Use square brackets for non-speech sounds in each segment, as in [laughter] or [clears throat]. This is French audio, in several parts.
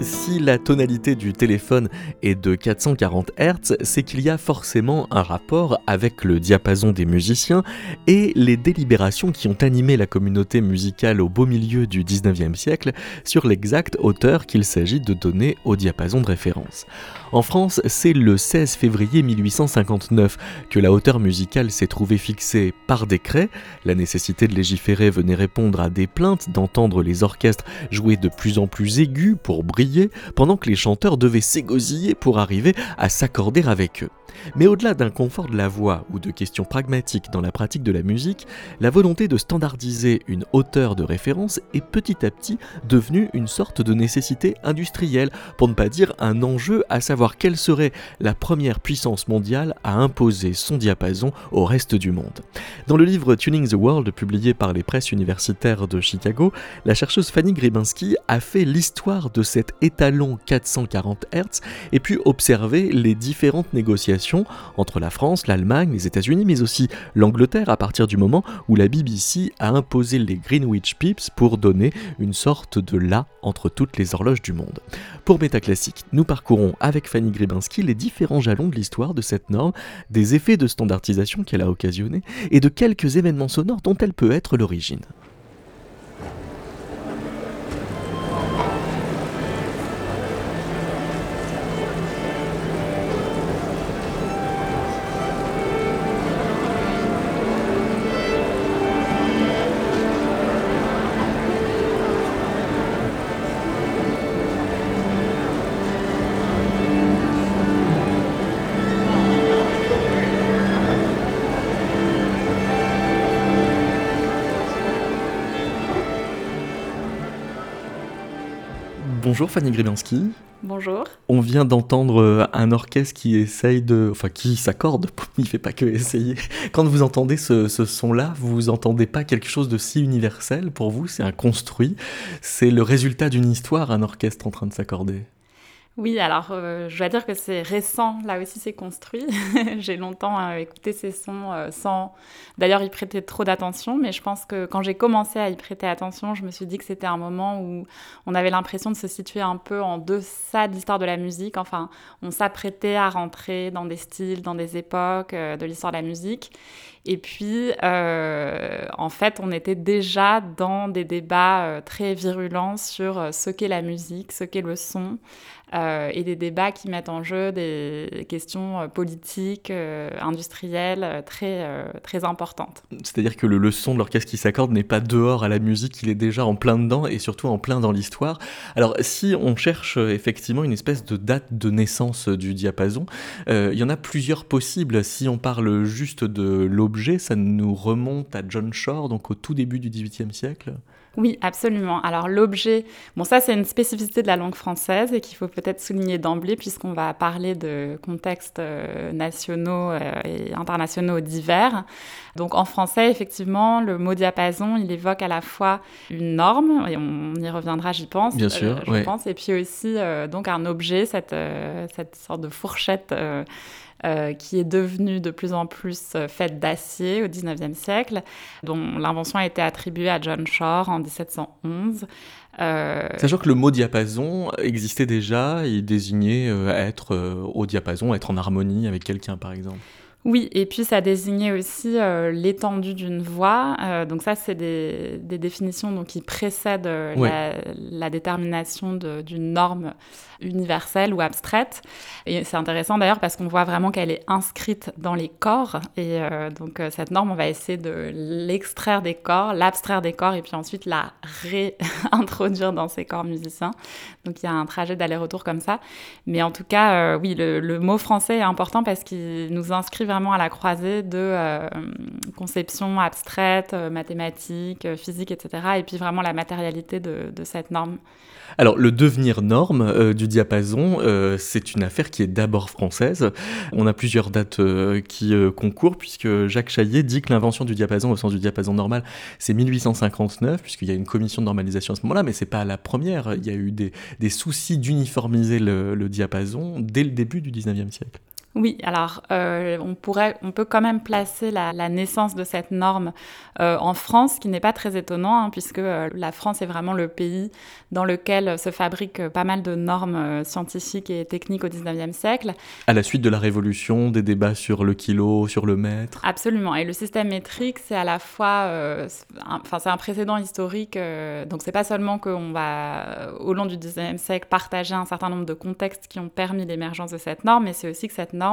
Si la tonalité du téléphone est de 440 Hz, c'est qu'il y a forcément un rapport avec le diapason des musiciens et les délibérations qui ont animé la communauté musicale au beau milieu du 19e siècle sur l'exacte hauteur qu'il s'agit de donner au diapason de référence. En France, c'est le 16 février 1859 que la hauteur musicale s'est trouvée fixée par décret. La nécessité de légiférer venait répondre à des plaintes d'entendre les orchestres jouer de plus en plus aigus pour briller, pendant que les chanteurs devaient s'égosiller pour arriver à s'accorder avec eux. Mais au-delà d'un confort de la voix ou de questions pragmatiques dans la pratique de la musique, la volonté de standardiser une hauteur de référence est petit à petit devenue une sorte de nécessité industrielle, pour ne pas dire un enjeu à savoir quelle serait la première puissance mondiale à imposer son diapason au reste du monde. Dans le livre Tuning the World publié par les presses universitaires de Chicago, la chercheuse Fanny Gribinski a fait l'histoire de cet étalon 440 Hz et puis observer les différentes négociations entre la France, l'Allemagne, les États-Unis, mais aussi l'Angleterre à partir du moment où la BBC a imposé les Greenwich Pips pour donner une sorte de la entre toutes les horloges du monde. Pour Métaclassique, nous parcourons avec Fanny Gribinski les différents jalons de l'histoire de cette norme, des effets de standardisation qu'elle a occasionnés et de quelques événements sonores dont elle peut être l'origine. Bonjour Fanny Gribinski. Bonjour. On vient d'entendre euh, un orchestre qui essaye de. Enfin, qui s'accorde, [laughs] il ne fait pas que essayer. Quand vous entendez ce, ce son-là, vous entendez pas quelque chose de si universel pour vous, c'est un construit. C'est le résultat d'une histoire, un orchestre en train de s'accorder. Oui, alors euh, je dois dire que c'est récent, là aussi c'est construit. [laughs] j'ai longtemps euh, écouté ces sons euh, sans d'ailleurs y prêter trop d'attention, mais je pense que quand j'ai commencé à y prêter attention, je me suis dit que c'était un moment où on avait l'impression de se situer un peu en deçà de l'histoire de la musique. Enfin, on s'apprêtait à rentrer dans des styles, dans des époques de l'histoire de la musique. Et puis, en fait, on était déjà dans des débats très virulents sur ce qu'est la musique, ce qu'est le son. Euh, et des débats qui mettent en jeu des questions euh, politiques, euh, industrielles très, très importantes. C'est-à-dire que le, le, son de l'orchestre qui s'accorde n'est pas dehors à la musique, il est déjà en plein dedans et surtout en plein dans l'histoire. Alors si on cherche effectivement une espèce de date de naissance du diapason, il y en a plusieurs possibles. Si on parle juste de l'objet, ça nous remonte à John Shore, donc au tout début du XVIIIe siècle? Oui, absolument. Alors l'objet, bon ça c'est une spécificité de la langue française et qu'il faut peut-être souligner d'emblée puisqu'on va parler de contextes euh, nationaux euh, et internationaux divers. Donc en français, effectivement, le mot diapason, il évoque à la fois une norme, et on y reviendra, j'y pense. Bien sûr, euh, je pense, et puis aussi donc un objet, cette, cette sorte de fourchette euh, qui est devenue de plus en plus euh, faite d'acier au XIXe siècle, dont l'invention a été attribuée à John Shore en 1711. Euh... Sachant que le mot diapason existait déjà, il désignait être au diapason, être en harmonie avec quelqu'un par exemple. Oui, et puis ça désignait aussi euh, l'étendue d'une voix. Euh, donc ça, c'est des, des, définitions donc, qui précèdent euh, la, la, détermination d'une norme universelle ou abstraite. Et c'est intéressant d'ailleurs parce qu'on voit vraiment qu'elle est inscrite dans les corps. Et donc cette norme, on va essayer de l'extraire des corps, l'abstraire des corps et puis ensuite la réintroduire dans ces corps musiciens. Donc il y a un trajet d'aller-retour comme ça. Mais en tout cas, oui, le, le, mot français est important parce qu'il nous inscrit à la croisée de euh, conceptions abstraites, euh, mathématiques, euh, physiques, etc. Et puis vraiment la matérialité de, cette norme. Alors, le devenir norme du diapason, c'est une affaire qui est d'abord française. On a plusieurs dates qui concourent, puisque Jacques Chaillet dit que l'invention du diapason, au sens du diapason normal, c'est 1859, puisqu'il y a une commission de normalisation à ce moment-là, mais c'est pas la première. Il y a eu des, soucis d'uniformiser le, le diapason dès le début du 19e siècle. Oui, alors euh, on, pourrait, on peut quand même placer la, naissance de cette norme euh, en France, qui n'est pas très étonnant, hein, puisque euh, la France est vraiment le pays dans lequel se fabriquent pas mal de normes scientifiques et techniques au 19e siècle. À la suite de la Révolution, des débats sur le kilo, sur le mètre. Absolument, et le système métrique, c'est à la fois, enfin c'est un précédent historique, donc c'est pas seulement qu'on va, au long du 19e siècle, partager un certain nombre de contextes qui ont permis l'émergence de cette norme, mais c'est aussi que cette norme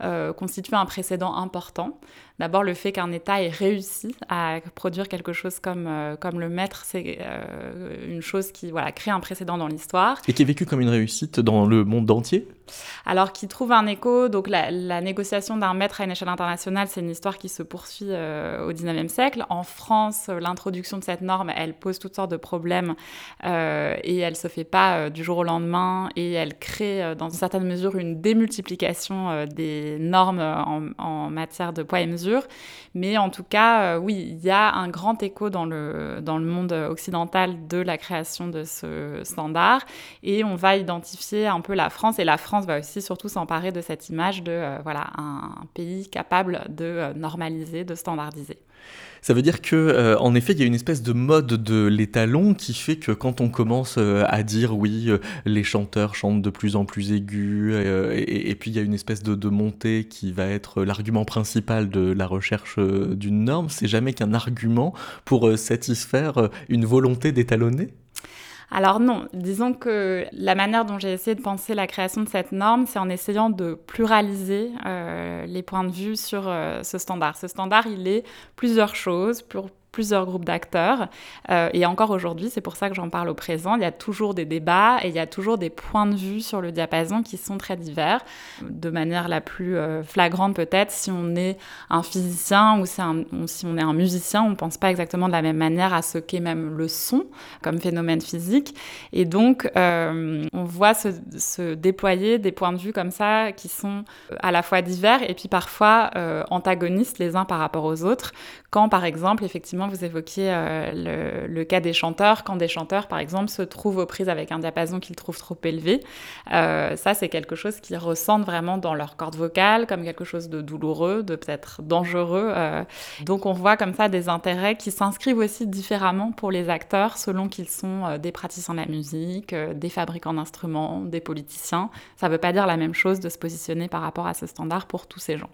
euh, constitue un précédent important. D'abord, le fait qu'un État ait réussi à produire quelque chose comme, euh, comme le maître, c'est euh, une chose qui voilà, crée un précédent dans l'histoire. Et qui est vécu comme une réussite dans le monde entier? Alors qui trouve un écho, donc la, négociation d'un maître à une échelle internationale, c'est une histoire qui se poursuit euh, au 19e siècle. En France, l'introduction de cette norme, elle pose toutes sortes de problèmes et elle se fait pas du jour au lendemain et elle crée dans une certaine mesure une démultiplication des normes en, en, matière de poids et mesure. Mais en tout cas, oui, il y a un grand écho dans le, dans le monde occidental de la création de ce standard. Et on va identifier un peu la France. Et la France va aussi surtout s'emparer de cette image de euh, voilà, un, pays capable de euh, normaliser, de standardiser. Ça veut dire que, euh, en effet, il y a une espèce de mode de l'étalon qui fait que quand on commence à dire oui, les chanteurs chantent de plus en plus aigus, et, puis il y a une espèce de, de montée qui va être l'argument principal de la recherche d'une norme, c'est jamais qu'un argument pour satisfaire une volonté d'étalonner? Alors non, disons que la manière dont j'ai essayé de penser la création de cette norme, c'est en essayant de pluraliser euh, les points de vue sur euh, ce standard. Ce standard, il est plusieurs choses, pour plusieurs groupes d'acteurs. Euh, et encore aujourd'hui, c'est pour ça que j'en parle au présent, il y a toujours des débats et il y a toujours des points de vue sur le diapason qui sont très divers. De manière la plus euh, flagrante peut-être, si on est un physicien ou, si on est un musicien, on ne pense pas exactement de la même manière à ce qu'est même le son comme phénomène physique. Et donc, euh, on voit se, se, déployer des points de vue comme ça qui sont à la fois divers et puis parfois antagonistes les uns par rapport aux autres. Quand, par exemple, effectivement, vous évoquiez euh, le, cas des chanteurs, quand des chanteurs, par exemple, se trouvent aux prises avec un diapason qu'ils trouvent trop élevé. Euh, ça, c'est quelque chose qu'ils ressentent vraiment dans leur corde vocale, comme quelque chose de douloureux, de peut-être dangereux. Euh. Donc, on voit comme ça des intérêts qui s'inscrivent aussi différemment pour les acteurs, selon qu'ils sont des praticiens de la musique, des fabricants d'instruments, des politiciens. Ça ne veut pas dire la même chose de se positionner par rapport à ce standard pour tous ces gens.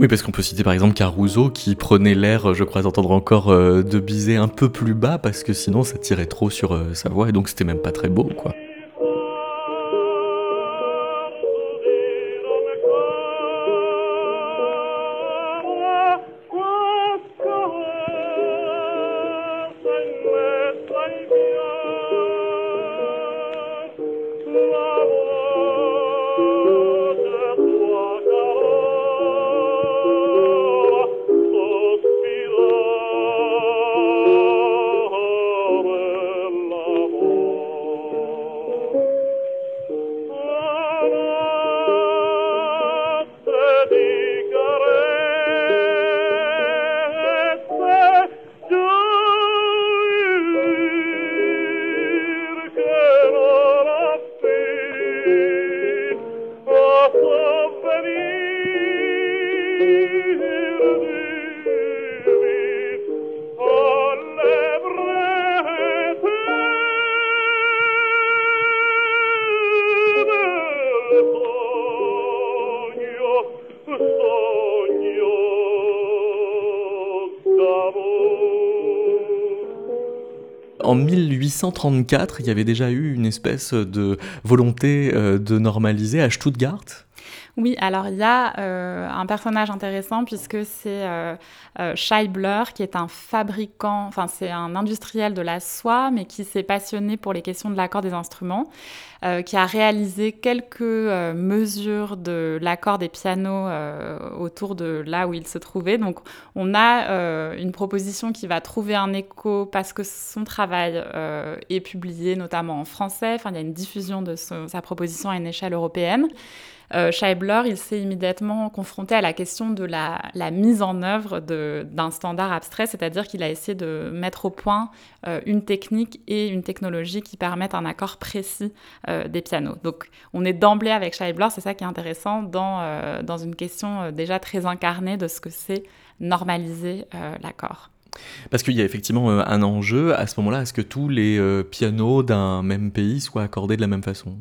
Oui, parce qu'on peut citer par exemple Caruso qui prenait l'air, je crois d'entendre encore, euh, de biser un peu plus bas parce que sinon ça tirait trop sur euh, sa voix et donc c'était même pas très beau, quoi. 1834, il y avait déjà eu une espèce de volonté euh, de normaliser à Stuttgart. Oui, alors il y a euh, un personnage intéressant puisque c'est euh, euh, Scheibler qui est un fabricant, enfin c'est un industriel de la soie mais qui s'est passionné pour les questions de l'accord des instruments, qui a réalisé quelques mesures de l'accord des pianos autour de là où il se trouvait. Donc on a une proposition qui va trouver un écho parce que son travail est publié notamment en français, enfin il y a une diffusion de sa proposition à une échelle européenne. Euh, Scheibler, il s'est immédiatement confronté à la question de la, mise en œuvre d'un standard abstrait, c'est-à-dire qu'il a essayé de mettre au point euh, une technique et une technologie qui permettent un accord précis euh, des pianos. Donc on est d'emblée avec Scheibler, c'est ça qui est intéressant dans, dans une question déjà très incarnée de ce que c'est normaliser l'accord. Parce qu'il y a effectivement un enjeu à ce moment-là, est-ce que tous les pianos d'un même pays soient accordés de la même façon?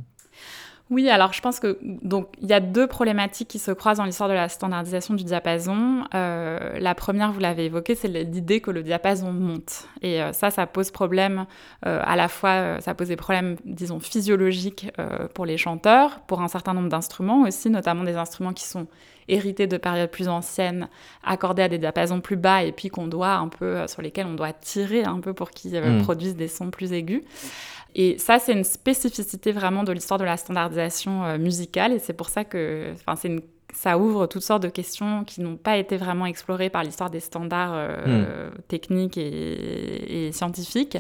Oui, alors je pense que donc il y a deux problématiques qui se croisent dans l'histoire de la standardisation du diapason. Euh, la première, vous l'avez évoqué, c'est l'idée que le diapason monte, et euh, ça, ça pose problème euh, à la fois, ça pose des problèmes, disons, physiologiques pour les chanteurs, pour un certain nombre d'instruments aussi, notamment des instruments qui sont hérités de périodes plus anciennes, accordés à des diapasons plus bas, et puis qu'on doit un peu sur lesquels on doit tirer un peu pour qu'ils mmh. produisent des sons plus aigus. Et ça, c'est une spécificité vraiment de l'histoire de la standardisation euh, musicale. Et c'est pour ça que ça ouvre toutes sortes de questions qui n'ont pas été vraiment explorées par l'histoire des standards euh, hmm. techniques et, scientifiques.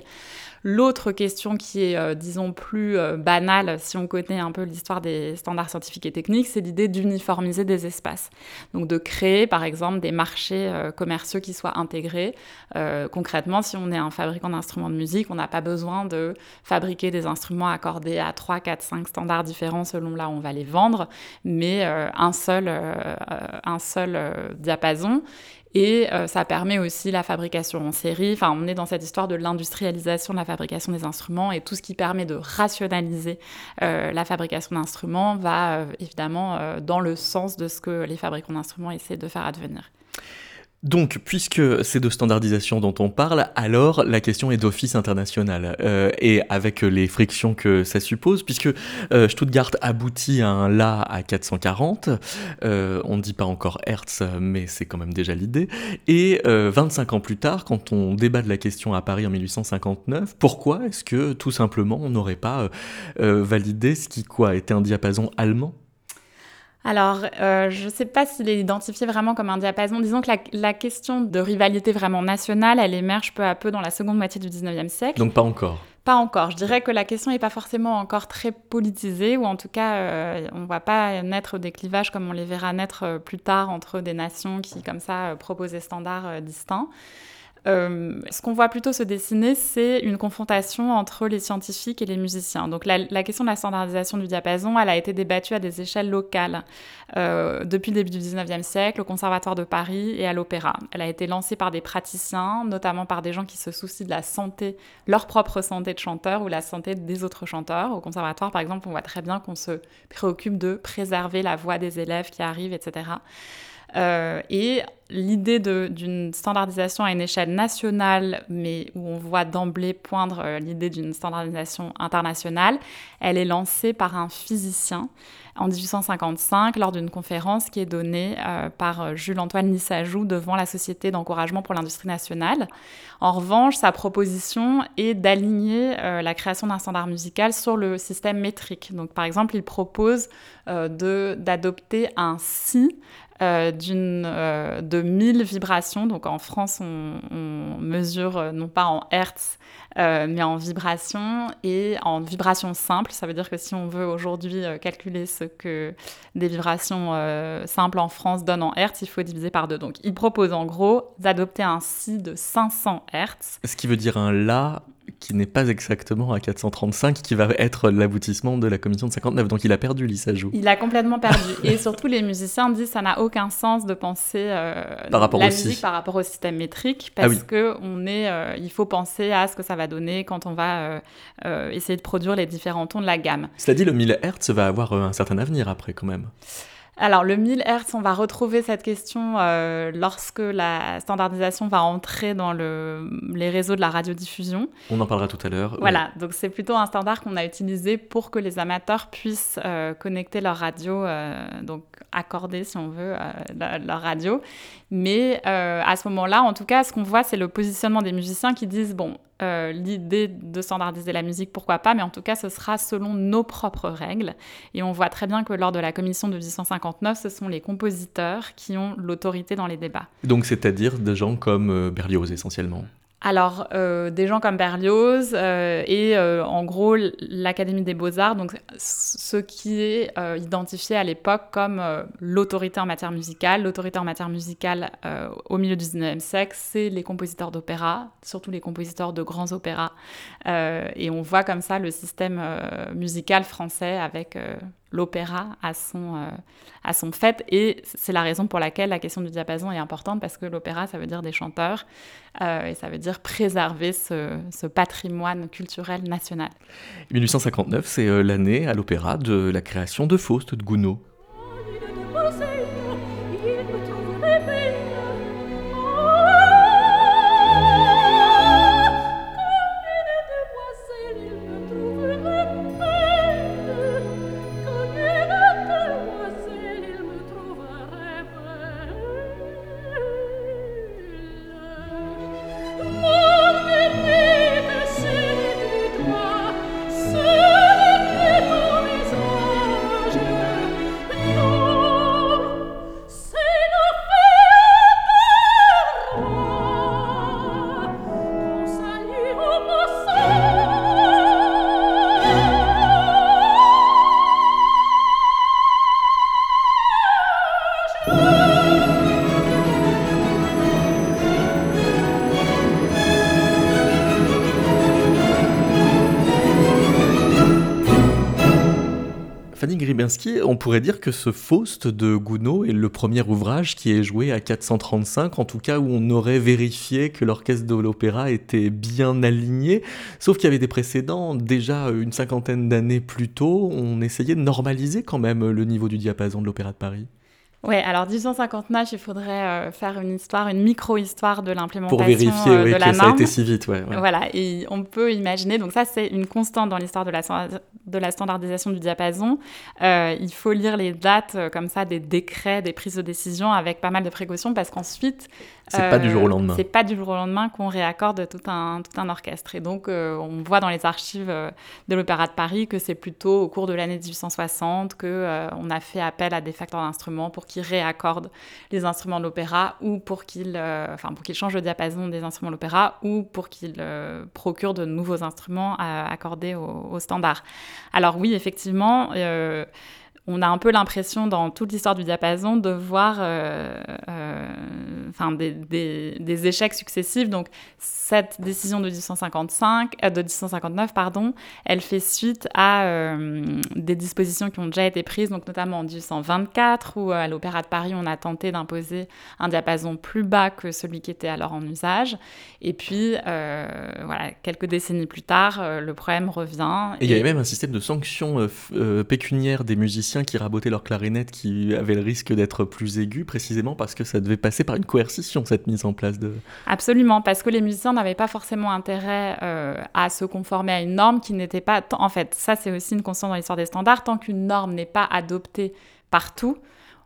L'autre question qui est, euh, disons, plus euh, banale, si on connaît un peu l'histoire des standards scientifiques et techniques, c'est l'idée d'uniformiser des espaces. Donc de créer, par exemple, des marchés euh, commerciaux qui soient intégrés. concrètement, si on est un fabricant d'instruments de musique, on n'a pas besoin de fabriquer des instruments accordés à 3, 4, 5 standards différents selon là où on va les vendre, mais un seul, un seul diapason. Et euh, ça permet aussi la fabrication en série. Enfin, on est dans cette histoire de l'industrialisation de la fabrication des instruments et tout ce qui permet de rationaliser euh, la fabrication d'instruments va euh, évidemment dans le sens de ce que les fabricants d'instruments essaient de faire advenir. Donc, puisque c'est de standardisation dont on parle, alors la question est d'office international. Euh, et avec les frictions que ça suppose, puisque euh, Stuttgart aboutit à un La à 440, euh, on ne dit pas encore Hertz, mais c'est quand même déjà l'idée. Et 25 ans plus tard, quand on débat de la question à Paris en 1859, pourquoi est-ce que tout simplement on n'aurait pas validé ce qui quoi était un diapason allemand? Alors, euh, je ne sais pas s'il est identifié vraiment comme un diapason. Disons que la, question de rivalité vraiment nationale, elle émerge peu à peu dans la seconde moitié du 19e siècle. Donc pas encore pas encore. Je dirais que la question n'est pas forcément encore très politisée, ou en tout cas, euh, on ne voit pas naître des clivages comme on les verra naître euh, plus tard entre des nations qui, comme ça, proposent des standards distincts. Euh, ce qu'on voit plutôt se dessiner, c'est une confrontation entre les scientifiques et les musiciens. Donc la, question de la standardisation du diapason, elle a été débattue à des échelles locales euh, depuis le début du 19e siècle au Conservatoire de Paris et à l'Opéra. Elle a été lancée par des praticiens, notamment par des gens qui se soucient de la santé, leur propre santé de chanteur ou la santé des autres chanteurs. Au Conservatoire, par exemple, on voit très bien qu'on se préoccupe de préserver la voix des élèves qui arrivent, etc. Euh, et l'idée d'une standardisation à une échelle nationale, mais où on voit d'emblée poindre euh, l'idée d'une standardisation internationale, elle est lancée par un physicien en 1855 lors d'une conférence qui est donnée euh, par Jules-Antoine Lissajou devant la Société d'encouragement pour l'industrie nationale. En revanche, sa proposition est d'aligner la création d'un standard musical sur le système métrique. Donc, par exemple, il propose d'adopter un si euh, euh, de 1000 vibrations. Donc en France, on, mesure euh, non pas en hertz, mais en vibrations et en vibrations simples. Ça veut dire que si on veut aujourd'hui calculer ce que des vibrations simples en France donnent en hertz, il faut diviser par deux. Donc il propose en gros d'adopter un si de 500 hertz. Ce qui veut dire un la qui n'est pas exactement à 435, qui va être l'aboutissement de la commission de 59. Donc il a perdu l'Issajou. Il a complètement perdu. Et [laughs] surtout, les musiciens disent que ça n'a aucun sens de penser euh, par rapport la musique par rapport au système métrique, ah parce que on est, euh, il faut penser à ce que ça va donner quand on va euh, essayer de produire les différents tons de la gamme. Cela dit, le 1000 Hz va avoir un certain avenir après quand même. Alors, le 1000 Hz, on va retrouver cette question euh, lorsque la standardisation va entrer dans le, les réseaux de la radiodiffusion. On en parlera tout à l'heure. Voilà, donc c'est plutôt un standard qu'on a utilisé pour que les amateurs puissent euh, connecter leur radio, euh, donc accorder, si on veut, leur radio. Mais à ce moment-là, en tout cas, ce qu'on voit, c'est le positionnement des musiciens qui disent, bon, euh, l'idée de standardiser la musique, pourquoi pas, mais en tout cas, ce sera selon nos propres règles. Et on voit très bien que lors de la commission de 1859, ce sont les compositeurs qui ont l'autorité dans les débats. Donc, c'est-à-dire des gens comme euh, Berlioz essentiellement alors, euh, des gens comme Berlioz euh, et euh, en gros l'Académie des Beaux-Arts, donc ce qui est identifié à l'époque comme l'autorité en matière musicale. L'autorité en matière musicale au milieu du 19e siècle, c'est les compositeurs d'opéra, surtout les compositeurs de grands opéras. et on voit comme ça le système musical français avec l'opéra à son, euh, à son fait. Et c'est la raison pour laquelle la question du diapason est importante, parce que l'opéra, ça veut dire des chanteurs, euh, et ça veut dire préserver ce, ce patrimoine culturel national. 1859, c'est euh, l'année à l'opéra de la création de Faust de Gounod. On pourrait dire que ce Faust de Gounod est le premier ouvrage qui est joué à 435, en tout cas où on aurait vérifié que l'orchestre de l'opéra était bien aligné, sauf qu'il y avait des précédents, déjà une cinquantaine d'années plus tôt, on essayait de normaliser quand même le niveau du diapason de l'opéra de Paris. Oui, alors 1859, il faudrait euh, faire une histoire, une micro-histoire de l'implémentation Pour vérifier euh, oui, de la que ça a été si vite. Ouais, Voilà, et on peut imaginer, donc ça c'est une constante dans l'histoire de la, de la standardisation du diapason. Euh, il faut lire les dates comme ça des décrets, des prises de décision avec pas mal de précautions parce qu'ensuite... C'est pas du jour au lendemain. C'est pas du jour au lendemain qu'on réaccorde tout un, tout un orchestre. Et donc on voit dans les archives de l'Opéra de Paris que c'est plutôt au cours de l'année 1860 qu'on on a fait appel à des facteurs d'instruments pour qui réaccorde les instruments de l'opéra ou pour qu'il euh, enfin pour qu'il change le diapason des instruments de l'opéra ou pour qu'il euh, procure de nouveaux instruments à accorder au, standard. Alors oui, effectivement, euh, on a un peu l'impression dans toute l'histoire du diapason de voir euh, euh, enfin, des, échecs successifs. Donc cette décision de 1855, euh, de 1859, pardon, elle fait suite à des dispositions qui ont déjà été prises, donc notamment en 1824, où à l'Opéra de Paris, on a tenté d'imposer un diapason plus bas que celui qui était alors en usage. Et puis, voilà, quelques décennies plus tard, le problème revient. Et il y avait même un système de sanctions pécuniaires des musiciens qui rabotaient leur clarinette qui avait le risque d'être plus aigu, précisément parce que ça devait passer par une coercition, cette mise en place de... Absolument, parce que les musiciens n'avaient pas forcément intérêt euh, à se conformer à une norme qui n'était pas... En fait, ça c'est aussi une constante dans l'histoire des standards, tant qu'une norme n'est pas adoptée partout,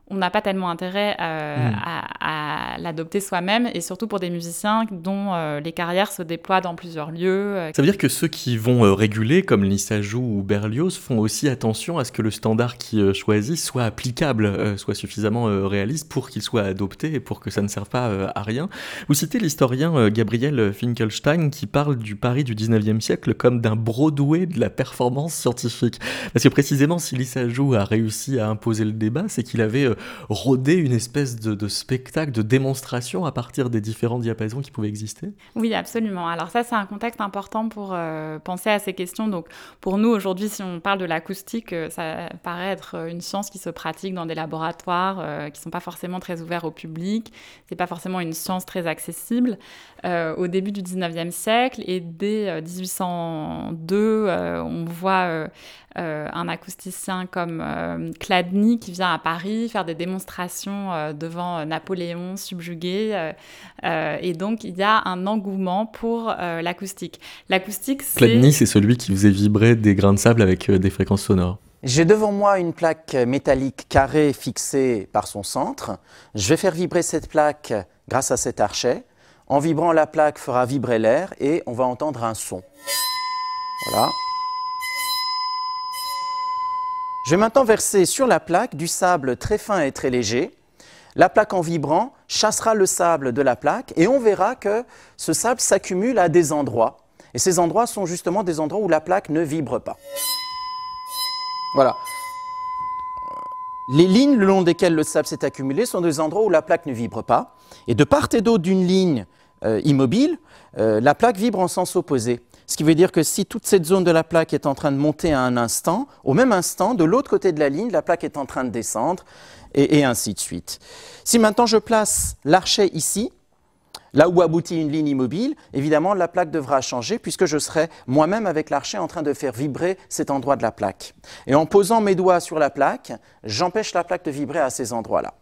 on n'a pas tellement intérêt euh, hmm. à, l'adopter soi-même, et surtout pour des musiciens dont euh, les carrières se déploient dans plusieurs lieux. Euh. Ça veut dire que ceux qui vont réguler, comme Lissajou ou Berlioz, font aussi attention à ce que le standard qu'ils choisissent soit applicable, soit suffisamment réaliste pour qu'il soit adopté et pour que ça ne serve pas à rien. Vous citez l'historien Gabriel Finkelstein qui parle du Paris du 19e siècle comme d'un Broadway de la performance scientifique. Parce que précisément, si Lissajou a réussi à imposer le débat, c'est qu'il avait rôder une espèce de, spectacle, de démonstration à partir des différents diapasons qui pouvaient exister Oui, absolument. Alors ça, c'est un contexte important pour euh, penser à ces questions. Donc pour nous, aujourd'hui, si on parle de l'acoustique, euh, ça paraît être une science qui se pratique dans des laboratoires euh, qui ne sont pas forcément très ouverts au public. C'est pas forcément une science très accessible. au début du 19e siècle et dès 1802, on voit un acousticien comme Chladni qui vient à Paris faire des démonstrations euh, devant euh, Napoléon subjugué. Euh, et donc, il y a un engouement pour l'acoustique. L'acoustique, c'est... c'est celui qui faisait vibrer des grains de sable avec des fréquences sonores. J'ai devant moi une plaque métallique carrée fixée par son centre. Je vais faire vibrer cette plaque grâce à cet archet. En vibrant, la plaque fera vibrer l'air et on va entendre un son. Voilà. Je vais maintenant verser sur la plaque du sable très fin et très léger. La plaque en vibrant chassera le sable de la plaque et on verra que ce sable s'accumule à des endroits. Et ces endroits sont justement des endroits où la plaque ne vibre pas. Voilà. Les lignes le long desquelles le sable s'est accumulé sont des endroits où la plaque ne vibre pas. Et de part et d'autre d'une ligne euh, immobile, euh, la plaque vibre en sens opposé. Ce qui veut dire que si toute cette zone de la plaque est en train de monter à un instant, au même instant, de l'autre côté de la ligne, la plaque est en train de descendre, et, ainsi de suite. Si maintenant je place l'archet ici, Là où aboutit une ligne immobile, évidemment, la plaque devra changer puisque je serai moi-même avec l'archet en train de faire vibrer cet endroit de la plaque. Et en posant mes doigts sur la plaque, j'empêche la plaque de vibrer à ces endroits-là.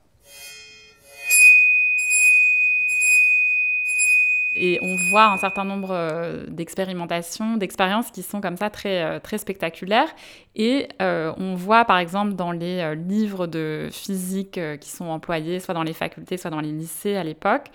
Et on voit un certain nombre euh, d'expérimentations, d'expériences qui sont comme ça très, euh, très spectaculaires. Et euh, on voit par exemple dans les livres de physique qui sont employés, soit dans les facultés, soit dans les lycées à l'époque,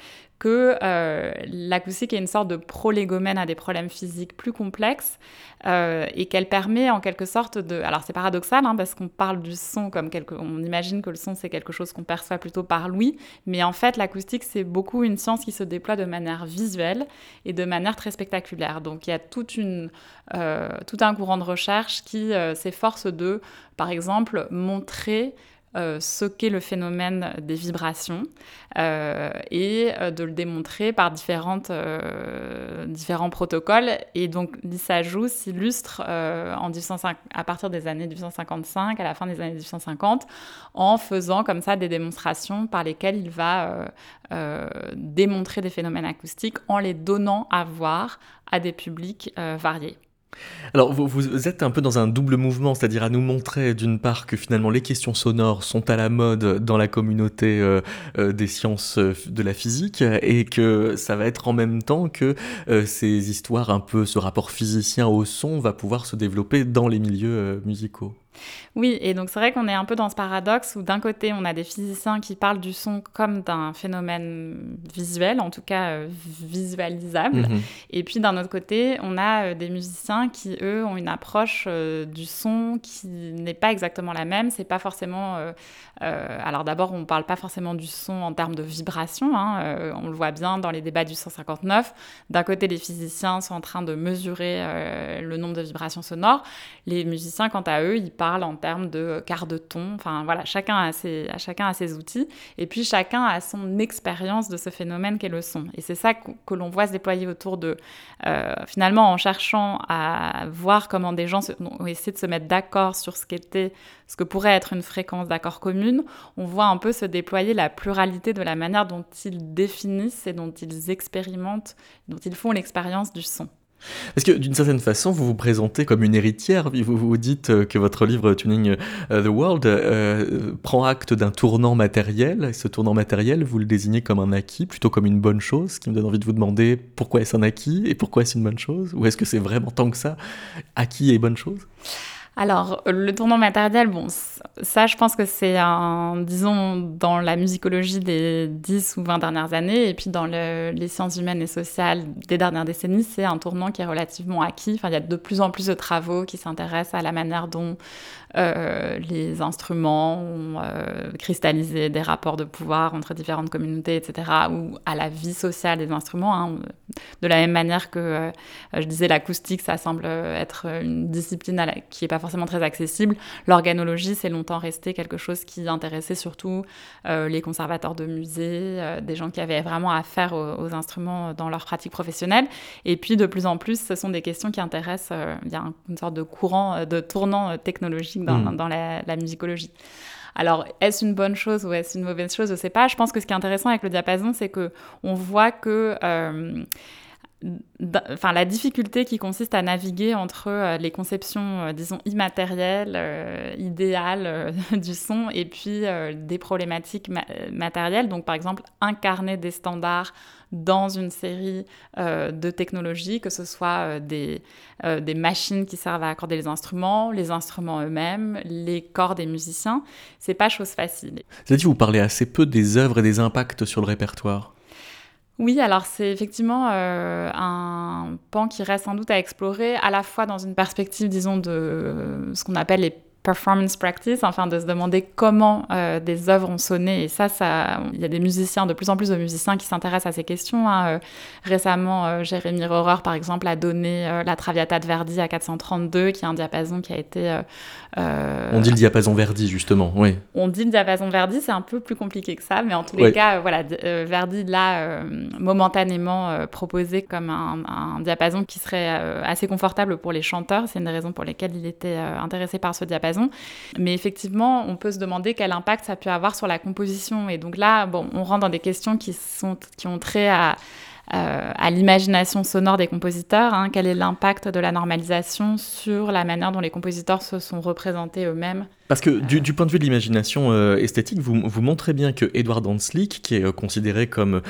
que euh, l'acoustique est une sorte de prolégomène à des problèmes physiques plus complexes euh, et qu'elle permet en quelque sorte de... Alors c'est paradoxal hein, parce qu'on parle du son comme quelque... On imagine que le son c'est quelque chose qu'on perçoit plutôt par l'ouïe, mais en fait l'acoustique c'est beaucoup une science qui se déploie de manière visuelle et de manière très spectaculaire. Donc il y a euh, tout un courant de recherche qui s'efforce de, par exemple, montrer euh, qu'est le phénomène des vibrations euh, et euh, de le démontrer par différentes, différents protocoles. Et donc l'ISAJOU s'illustre à partir des années 1855, à la fin des années 1850, en faisant comme ça des démonstrations par lesquelles il va démontrer des phénomènes acoustiques en les donnant à voir à des publics variés. Alors, vous, êtes un peu dans un double mouvement, c'est-à-dire à nous montrer d'une part que finalement les questions sonores sont à la mode dans la communauté euh, euh, des sciences euh, de la physique et que ça va être en même temps que ces histoires, un peu ce rapport physicien au son va pouvoir se développer dans les milieux musicaux. Oui, et donc c'est vrai qu'on est un peu dans ce paradoxe où d'un côté on a des physiciens qui parlent du son comme d'un phénomène visuel, en tout cas euh, visualisable, mhm. et puis d'un autre côté on a euh, des musiciens qui eux ont une approche euh, du son qui n'est pas exactement la même. C'est pas forcément. alors d'abord on parle pas forcément du son en termes de vibration, hein, on le voit bien dans les débats du 159. D'un côté les physiciens sont en train de mesurer le nombre de vibrations sonores, les musiciens quant à eux ils parle en termes de quart de ton. Enfin voilà, chacun a ses, chacun a ses outils et puis chacun a son expérience de ce phénomène qu'est le son. Et c'est ça que, l'on voit se déployer autour de, euh, finalement, en cherchant à voir comment des gens ont essayé de se mettre d'accord sur ce qu'était, ce que pourrait être une fréquence d'accord commune. On voit un peu se déployer la pluralité de la manière dont ils définissent et dont ils expérimentent, dont ils font l'expérience du son. Parce que d'une certaine façon, vous vous présentez comme une héritière, vous vous dites euh, que votre livre Tuning euh, the World euh, prend acte d'un tournant matériel, ce tournant matériel, vous le désignez comme un acquis, plutôt comme une bonne chose, ce qui me donne envie de vous demander pourquoi est-ce un acquis et pourquoi est-ce une bonne chose, ou est-ce que c'est vraiment tant que ça, acquis et bonne chose? Alors, le tournant matériel, bon, ça, je pense que c'est un, disons, dans la musicologie des 10 ou 20 dernières années, et puis dans les sciences humaines et sociales des dernières décennies, c'est un tournant qui est relativement acquis. Enfin, il y a de plus en plus de travaux qui s'intéressent à la manière dont euh, les instruments ont euh, cristallisé des rapports de pouvoir entre différentes communautés, etc., ou à la vie sociale des instruments. Hein. De la même manière que euh, je disais, l'acoustique, ça semble être une discipline qui n'est pas forcément très accessible. L'organologie, c'est longtemps resté quelque chose qui intéressait surtout les conservateurs de musées, des gens qui avaient vraiment affaire aux, aux, instruments dans leur pratique professionnelle. Et puis, de plus en plus, ce sont des questions qui intéressent, il y a une sorte de courant, de tournant technologique dans, hmm. la, musicologie. Alors, est-ce une bonne chose ou est-ce une mauvaise chose? Je ne sais pas. Je pense que ce qui est intéressant avec le diapason, c'est que on voit que euh, enfin, la difficulté qui consiste à naviguer entre euh, les conceptions, euh, disons, immatérielles, idéales [laughs] du son, et puis des problématiques matérielles. Donc, par exemple, incarner des standards dans une série euh, de technologies, que ce soit euh, des, euh, des machines qui servent à accorder les instruments, les instruments eux-mêmes, les corps des musiciens. C'est pas chose facile. Vous dit, vous parlez assez peu des œuvres et des impacts sur le répertoire. Oui, alors c'est effectivement un pan qui reste sans doute à explorer, à la fois dans une perspective, disons, de ce qu'on appelle les performance practice, enfin de se demander comment des œuvres ont sonné. Et ça, ça, il y a des musiciens, de plus en plus de musiciens qui s'intéressent à ces questions. Hein. récemment, Jérémy Rohrer, par exemple, a donné la Traviata de Verdi à 432, qui est un diapason qui a été... on dit le diapason Verdi, justement, oui. On dit le diapason Verdi, c'est un peu plus compliqué que ça, mais en tous les cas, voilà, Verdi l'a momentanément proposé comme un, un, diapason qui serait assez confortable pour les chanteurs. C'est une des raisons pour lesquelles il était euh, intéressé par ce diapason. Mais effectivement, on peut se demander quel impact ça peut avoir sur la composition. Et donc là, bon, on rentre dans des questions qui, sont, qui ont trait à, l'imagination sonore des compositeurs. Hein. Quel est l'impact de la normalisation sur la manière dont les compositeurs se sont représentés eux-mêmes parce que du, point de vue de l'imagination euh, esthétique, vous, montrez bien que Edward Hanslick, qui est euh, considéré comme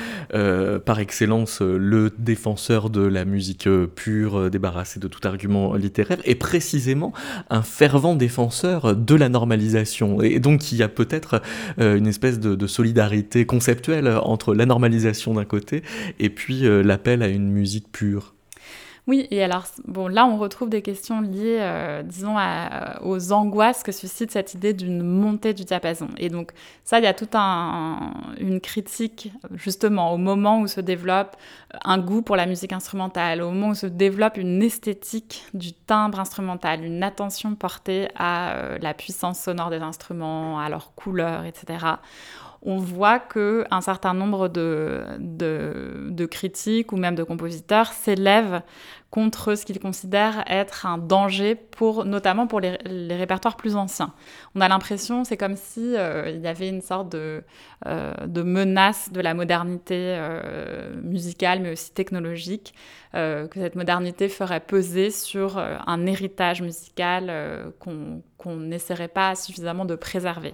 par excellence le défenseur de la musique pure, débarrassée de tout argument littéraire, est précisément un fervent défenseur de la normalisation. Et donc il y a peut-être une espèce de, solidarité conceptuelle entre la normalisation d'un côté et puis euh, l'appel à une musique pure. Oui, et alors, bon, là, on retrouve des questions liées, euh, disons, aux angoisses que suscite cette idée d'une montée du diapason. Et donc, ça, il y a toute un, une critique, justement, au moment où se développe un goût pour la musique instrumentale, au moment où se développe une esthétique du timbre instrumental, une attention portée à euh, la puissance sonore des instruments, à leurs couleurs, etc on voit qu'un certain nombre de, critiques ou même de compositeurs s'élèvent contre ce qu'ils considèrent être un danger, pour, notamment pour les, répertoires plus anciens. On a l'impression, c'est comme si euh, il y avait une sorte de, euh, menace de la modernité euh, musicale, mais aussi technologique, que cette modernité ferait peser sur un héritage musical qu'on n'essaierait pas suffisamment de préserver.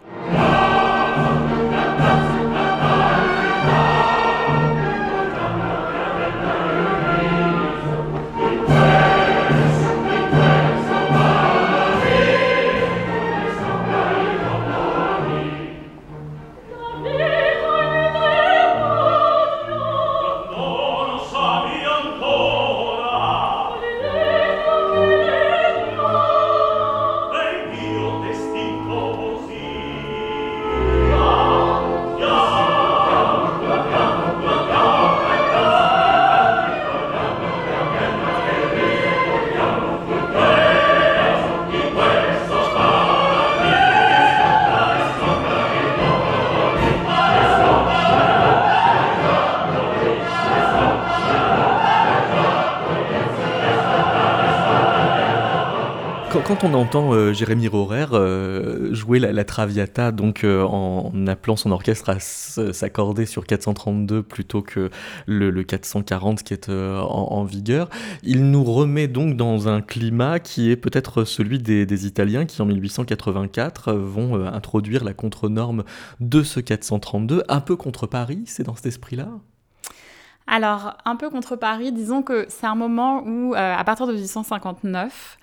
Quand on entend euh, Jérémy Rohrer euh, jouer la, Traviata, donc euh, en, appelant son orchestre à s'accorder sur 432 plutôt que le, 440 qui est en, vigueur, il nous remet donc dans un climat qui est peut-être celui des, Italiens qui en 1884 vont introduire la contre-norme de ce 432, un peu contre Paris, c'est dans cet esprit-là? Alors, un peu contre Paris, disons que c'est un moment où, à partir de 1859,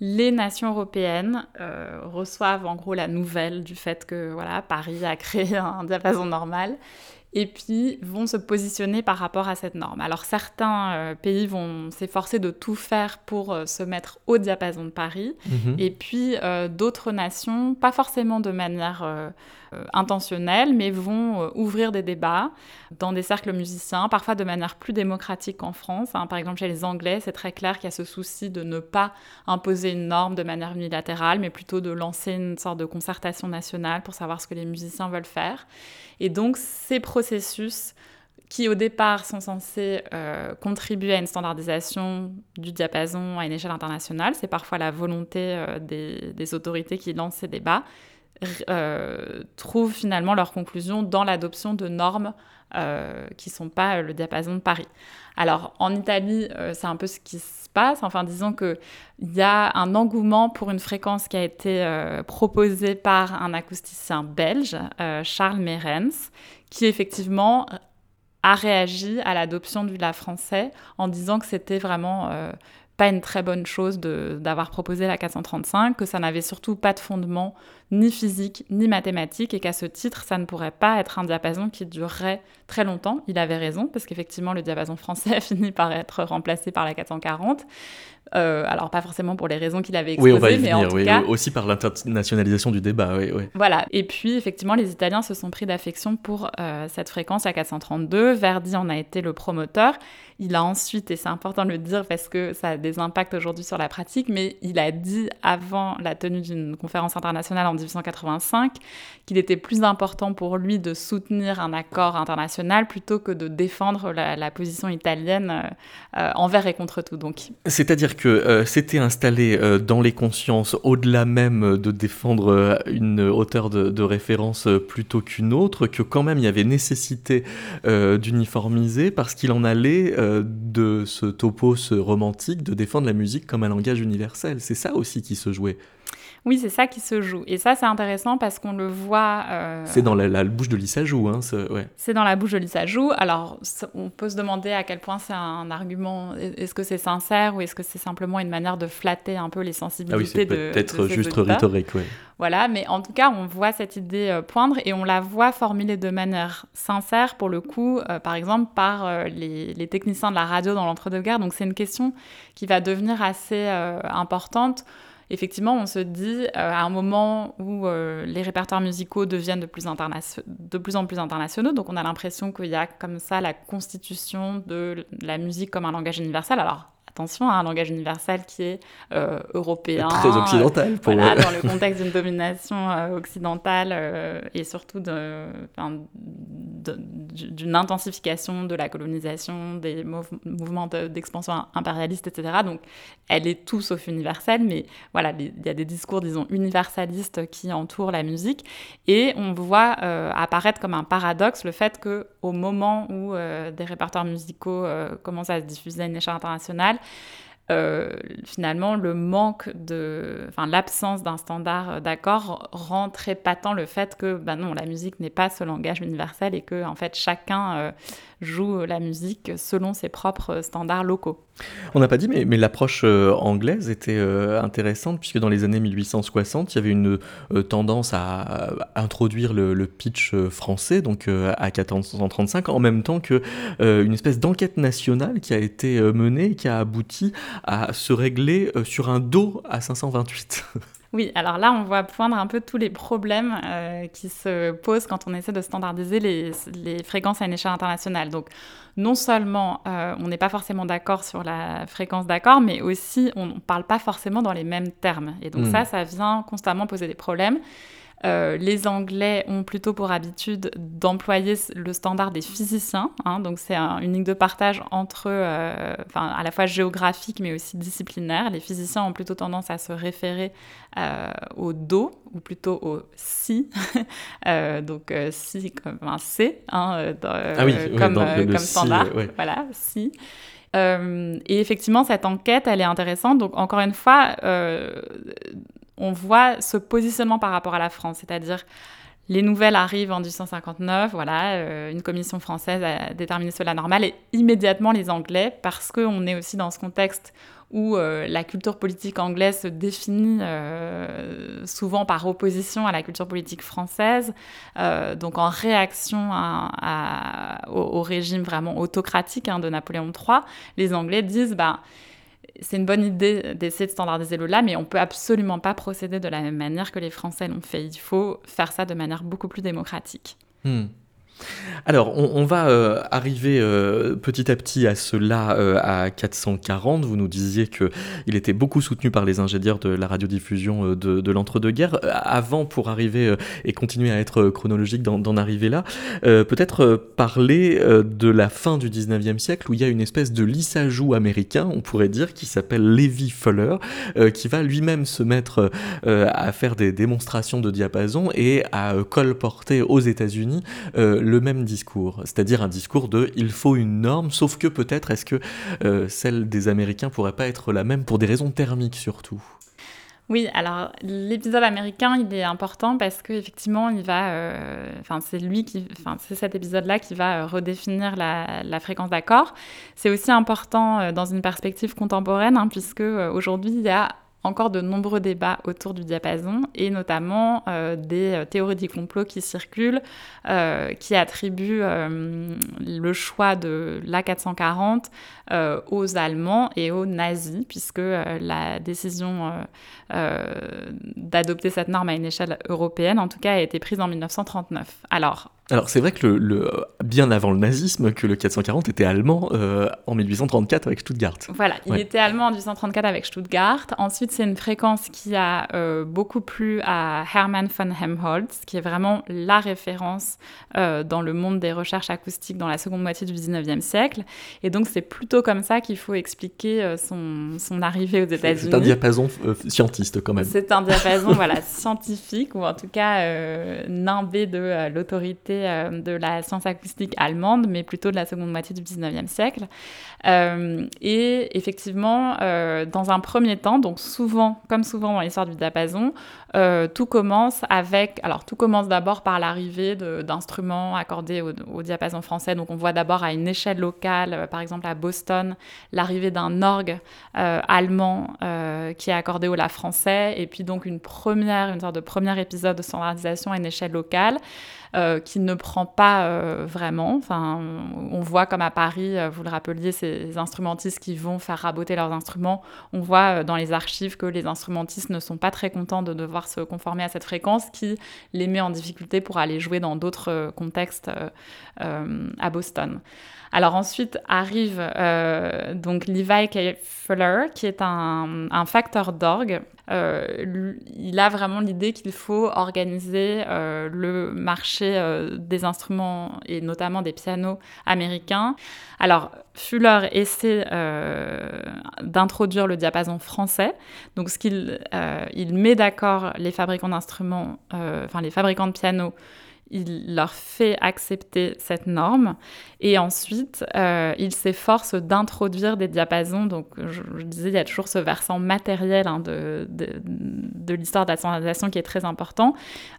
les nations européennes euh, reçoivent en gros la nouvelle du fait que voilà, Paris a créé [laughs] un diapason normal et puis vont se positionner par rapport à cette norme. Alors certains euh, pays vont s'efforcer de tout faire pour euh, se mettre au diapason de Paris, mhm. et puis d'autres nations, pas forcément de manière euh, intentionnels, mais vont euh, ouvrir des débats dans des cercles musiciens, parfois de manière plus démocratique qu'en France. Hein. Par exemple, chez les Anglais, c'est très clair qu'il y a ce souci de ne pas imposer une norme de manière unilatérale, mais plutôt de lancer une sorte de concertation nationale pour savoir ce que les musiciens veulent faire. Et donc, ces processus qui au départ sont censés euh, contribuer à une standardisation du diapason à une échelle internationale, c'est parfois la volonté des, des, autorités qui lancent ces débats, euh, trouvent finalement leur conclusion dans l'adoption de normes euh, qui ne sont pas le diapason de Paris. Alors en Italie, euh, c'est un peu ce qui se passe. Enfin, disons qu'il y a un engouement pour une fréquence qui a été proposée par un acousticien belge, Charles Merens, qui effectivement a réagi à l'adoption du La français en disant que c'était vraiment pas une très bonne chose d'avoir proposé la 435, que ça n'avait surtout pas de fondement ni physique, ni mathématique, et qu'à ce titre, ça ne pourrait pas être un diapason qui durerait très longtemps. Il avait raison, parce qu'effectivement, le diapason français [laughs] a fini par être remplacé par la 440. Euh, alors pas forcément pour les raisons qu'il avait exposées, oui, on va y mais venir, en tout oui, cas... aussi par l'internationalisation du débat. Oui, oui. Voilà, et puis effectivement les Italiens se sont pris d'affection pour euh, cette fréquence à 432, Verdi en a été le promoteur, il a ensuite, et c'est important de le dire parce que ça a des impacts aujourd'hui sur la pratique, mais il a dit avant la tenue d'une conférence internationale en 1885 qu'il était plus important pour lui de soutenir un accord international plutôt que de défendre la, position italienne euh, euh, envers et contre tout. Donc, C'est-à-dire que euh, c'était installé dans les consciences, au-delà même de défendre une hauteur de, de référence plutôt qu'une autre, que quand même il y avait nécessité d'uniformiser parce qu'il en allait de ce topos romantique de défendre la musique comme un langage universel. C'est ça aussi qui se jouait. Oui, c'est ça qui se joue. Et ça, c'est intéressant parce qu'on le voit. Euh, c'est dans la, bouche de Lisa Joux. Hein, ouais. C'est dans la bouche de Lisa Joux. Alors, on peut se demander à quel point c'est un argument. Est-ce que c'est sincère ou est-ce que c'est simplement une manière de flatter un peu les sensibilités ah oui, de. Peut-être juste rhétorique, oui. Voilà, mais en tout cas, on voit cette idée euh, poindre et on la voit formulée de manière sincère, pour le coup, euh, par exemple, par les, les, techniciens de la radio dans l'entre-deux-guerres. Donc, c'est une question qui va devenir assez importante effectivement, on se dit, euh, à un moment où euh, les répertoires musicaux deviennent de plus, de plus en plus internationaux, donc on a l'impression qu'il y a comme ça la constitution de la musique comme un langage universel. Alors, attention à un langage universel qui est euh, européen. Très occidental. Pour voilà, dans le [laughs] contexte d'une domination euh, occidentale euh, et surtout d'une intensification de la colonisation, des mouvements d'expansion impérialiste, etc. Donc, elle est tout sauf universelle, mais voilà, il y a des discours, disons, universalistes qui entourent la musique. Et on voit apparaître comme un paradoxe le fait qu'au moment où des répertoires musicaux commencent à se diffuser à une échelle internationale, euh, finalement, le manque de, enfin, l'absence d'un standard d'accord rend très patent le fait que, ben non, la musique n'est pas ce langage universel et que, en fait, chacun euh, joue la musique selon ses propres standards locaux. On n'a pas dit, mais, l'approche euh, anglaise était intéressante puisque dans les années 1860, il y avait une tendance à, introduire le, pitch français, donc à 1435, en même temps que une espèce d'enquête nationale qui a été menée, qui a abouti à se régler euh, sur un Do à 528. [laughs] Oui, alors là, on voit poindre un peu tous les problèmes euh, qui se posent quand on essaie de standardiser les, fréquences à une échelle internationale. Donc, non seulement euh, on n'est pas forcément d'accord sur la fréquence d'accord, mais aussi on ne parle pas forcément dans les mêmes termes. Et donc, hmm. ça, ça vient constamment poser des problèmes. Euh, les Anglais ont plutôt pour habitude d'employer le standard des physiciens, hein. donc c'est une ligne de partage entre, euh, à la fois géographique mais aussi disciplinaire. Les physiciens ont plutôt tendance à se référer euh, au do ou plutôt au si, [laughs] donc si comme un C, hein, ah comme, standard, voilà si. et effectivement, cette enquête, elle est intéressante. Donc, encore une fois, on voit ce positionnement par rapport à la France, c'est-à-dire les nouvelles arrivent en 1859, voilà, euh, une commission française a déterminé cela normal, et immédiatement les Anglais, parce qu'on est aussi dans ce contexte où euh, la culture politique anglaise se définit euh, souvent par opposition à la culture politique française, donc en réaction au, régime vraiment autocratique hein, de Napoléon III, les Anglais disent, bah, c'est une bonne idée d'essayer de standardiser le là, mais on peut absolument pas procéder de la même manière que les Français l'ont fait. Il faut faire ça de manière beaucoup plus démocratique. Hmm. Alors, on, va euh, arriver euh, petit à petit à cela euh, à 440. Vous nous disiez qu'il était beaucoup soutenu par les ingénieurs de la radiodiffusion de, de l'entre-deux-guerres. Avant, pour arriver et continuer à être chronologique d'en arriver là, peut-être parler de la fin du 19e siècle où il y a une espèce de lissajou américain, on pourrait dire, qui s'appelle Levi Fuller, qui va lui-même se mettre à faire des démonstrations de diapason et à colporter aux États-Unis le même discours, c'est-à-dire un discours de il faut une norme, sauf que peut-être est-ce que euh, celle des Américains pourrait pas être la même pour des raisons thermiques surtout? Oui, alors l'épisode américain, il est important parce que effectivement, il va, euh, enfin c'est lui qui, enfin c'est cet épisode-là qui va euh, redéfinir la, fréquence d'accord. C'est aussi important dans une perspective contemporaine, hein, puisque aujourd'hui il y a encore de nombreux débats autour du diapason et notamment des théories du complot qui circulent, qui attribuent le choix de l'A440 aux Allemands et aux nazis, puisque la décision d'adopter cette norme à une échelle européenne, en tout cas, a été prise en 1939. Alors, alors c'est vrai que le, bien avant le nazisme, que le 440 était allemand euh, en 1834 avec Stuttgart. Voilà, il était allemand en 1834 avec Stuttgart. Ensuite, c'est une fréquence qui a euh, beaucoup plu à Hermann von Helmholtz, qui est vraiment la référence euh, dans le monde des recherches acoustiques dans la seconde moitié du 19e siècle. Et donc c'est plutôt comme ça qu'il faut expliquer son, son, arrivée aux États-Unis. C'est un diapason scientiste quand même. C'est un diapason [laughs] voilà, scientifique, ou en tout cas nimbé de l'autorité euh, de la science acoustique allemande, mais plutôt de la seconde moitié du 19e siècle. Euh, et effectivement, euh, dans un premier temps, donc souvent, comme souvent dans l'histoire du diapason, tout commence avec, alors tout commence d'abord par l'arrivée d'instruments accordés au, diapason français. Donc on voit d'abord à une échelle locale, par exemple à Boston, l'arrivée d'un orgue allemand qui est accordé au la français, et puis donc une première, une sorte de premier épisode de standardisation à une échelle locale. Euh, qui ne prend pas euh, vraiment. Enfin, on voit comme à Paris, euh, vous le rappeliez, ces instrumentistes qui vont faire raboter leurs instruments. On voit dans les archives que les instrumentistes ne sont pas très contents de devoir se conformer à cette fréquence qui les met en difficulté pour aller jouer dans d'autres contextes à Boston. Alors ensuite arrive donc Levi K. Fuller, qui est un, facteur d'orgue euh, il a vraiment l'idée qu'il faut organiser euh, le marché euh, des instruments et notamment des pianos américains. Alors, Fuller essaie d'introduire le diapason français. Donc, ce qu'il il met d'accord les fabricants d'instruments, enfin les fabricants de pianos il leur fait accepter cette norme et ensuite euh, il s'efforce d'introduire des diapasons. Donc je, disais, il y a toujours ce versant matériel hein, de, l'histoire de la standardisation qui est très important.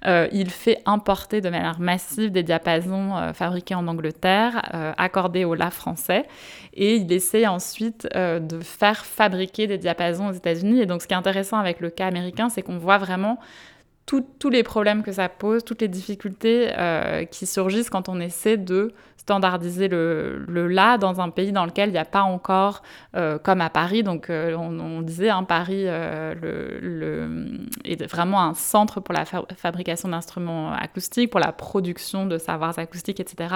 Euh, il fait importer de manière massive des diapasons euh, fabriqués en Angleterre, accordés au La français, et il essaie ensuite de faire fabriquer des diapasons aux États-Unis. Et donc ce qui est intéressant avec le cas américain, c'est qu'on voit vraiment tous les problèmes que ça pose, toutes les difficultés euh, qui surgissent quand on essaie de standardiser le, le la dans un pays dans lequel il n'y a pas encore, euh, comme à Paris, donc euh, on, disait, hein, Paris le, est vraiment un centre pour la fabrication d'instruments acoustiques, pour la production de savoirs acoustiques, etc.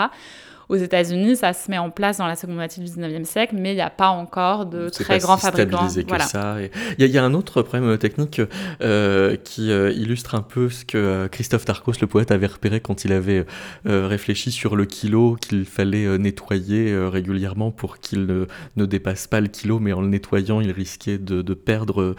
Aux États-Unis, ça se met en place dans la seconde moitié du 19e siècle, mais il n'y a pas encore de très grands fabricants. Que ça. Il y, a un autre problème technique euh, qui euh, illustre un peu ce que euh, Christophe Tarkos, le poète, avait repéré quand il avait réfléchi sur le kilo qu'il fallait nettoyer régulièrement pour qu'il ne, dépasse pas le kilo, mais en le nettoyant, il risquait de, perdre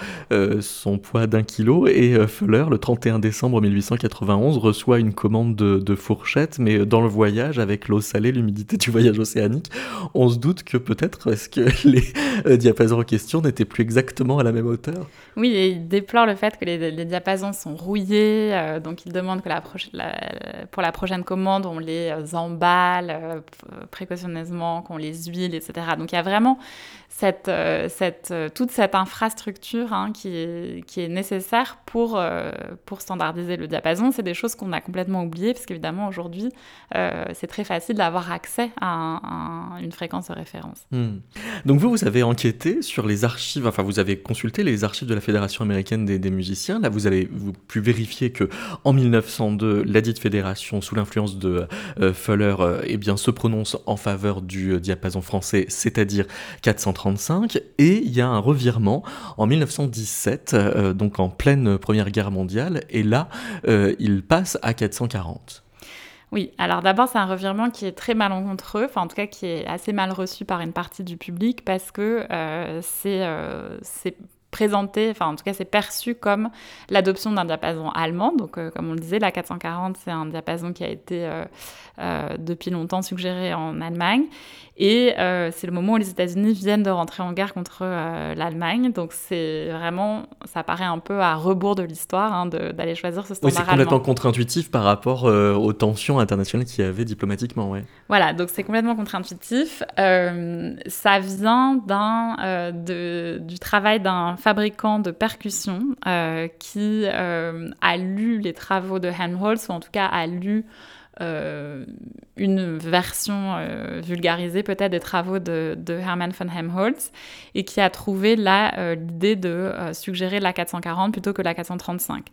son poids d'un kilo. Et Fuller, le 31 décembre 1891, reçoit une commande de, de fourchette, mais dans le voyage, avec l'eau salée, l'humidité du voyage océanique, on se doute que peut-être est-ce que [laughs] les euh, diapasons en question n'étaient plus exactement à la même hauteur. Oui, et il déplore le fait que les, diapasons sont rouillés, euh, donc il demande que pour la prochaine commande, on les euh, emballe précautionneusement, qu'on les huile, etc. Donc il y a vraiment euh, euh, toute cette infrastructure hein, qui, est, nécessaire pour, euh, pour standardiser le diapason. C'est des choses qu'on a complètement oubliées, parce qu'évidemment, aujourd'hui, c'est très facile d'avoir accès à, une fréquence de référence. Hmm. Donc vous, vous avez enquêté sur les archives, enfin vous avez consulté les archives de la Fédération américaine des, musiciens. Là, vous avez vous pu vérifier que en 1902, la dite fédération, sous l'influence de Fuller, eh bien, se prononce en faveur du diapason français, c'est-à-dire 430 et il y a un revirement en 1917, euh, donc en pleine Première Guerre mondiale, et là, euh, il passe à 440. Oui, alors d'abord c'est un revirement qui est très malencontreux, enfin en tout cas qui est assez mal reçu par une partie du public parce que euh, c'est présenté, enfin en tout cas c'est perçu comme l'adoption d'un diapason allemand. Donc comme on le disait, la 440 c'est un diapason qui a été depuis longtemps suggéré en Allemagne. Et euh, c'est le moment où les États-Unis viennent de rentrer en guerre contre euh, l'Allemagne. Donc c'est vraiment, ça paraît un peu à rebours de l'histoire hein, d'aller choisir ce standard oui, c'est complètement contre-intuitif par rapport euh, aux tensions internationales qu'il y avait diplomatiquement. Ouais. Voilà, donc c'est complètement contre-intuitif. ça vient d'un, du travail d'un fabricant de percussions qui a lu les travaux de Helmholtz, ou en tout cas a lu euh, une version euh, vulgarisée peut-être des travaux de, Hermann von Helmholtz et qui a trouvé euh, l'idée de suggérer la 440 plutôt que la 435.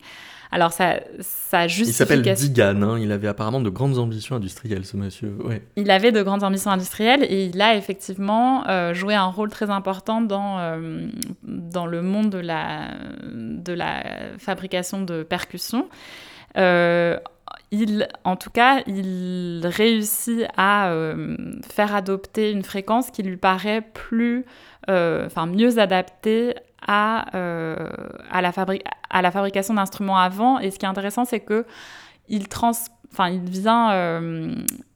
Alors ça, ça Il s'appelle Digan, hein. il avait apparemment de grandes ambitions industrielles ce monsieur. Ouais. Il avait de grandes ambitions industrielles et il a effectivement joué un rôle très important dans, dans le monde de la, de la fabrication de percussions il, en tout cas, il réussit à euh, faire adopter une fréquence qui lui paraît plus, euh, mieux adaptée à, euh, à, la, à la fabrication d'instruments avant. Et ce qui est intéressant, c'est que il trans il vient,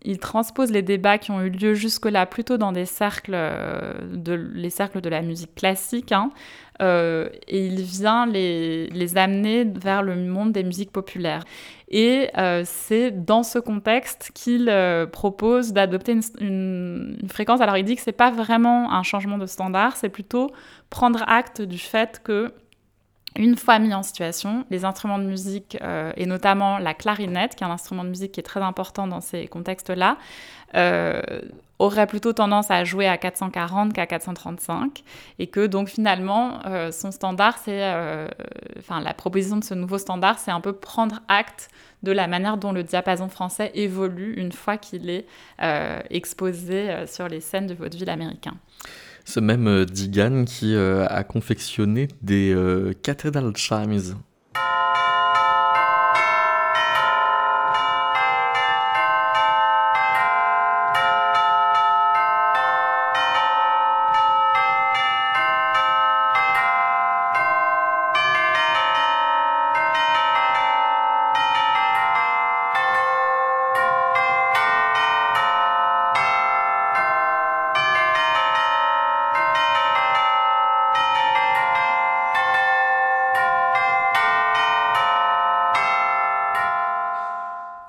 il transpose les débats qui ont eu lieu jusque-là plutôt dans des cercles, de, les cercles de la musique classique, hein, et il vient les, les, amener vers le monde des musiques populaires. Et c'est dans ce contexte qu'il propose d'adopter une, une, une, fréquence. Alors il dit que c'est pas vraiment un changement de standard, c'est plutôt prendre acte du fait que une fois mis en situation, les instruments de musique, euh, et notamment la clarinette, qui est un instrument de musique qui est très important dans ces contextes-là, euh, aurait plutôt tendance à jouer à 440 qu'à 435, et que donc finalement, euh, son standard, c'est, enfin la proposition de ce nouveau standard, c'est un peu prendre acte de la manière dont le diapason français évolue une fois qu'il est exposé sur les scènes de vaudeville américain ce même euh, Digan qui euh, a confectionné des euh, Cathedral Chimes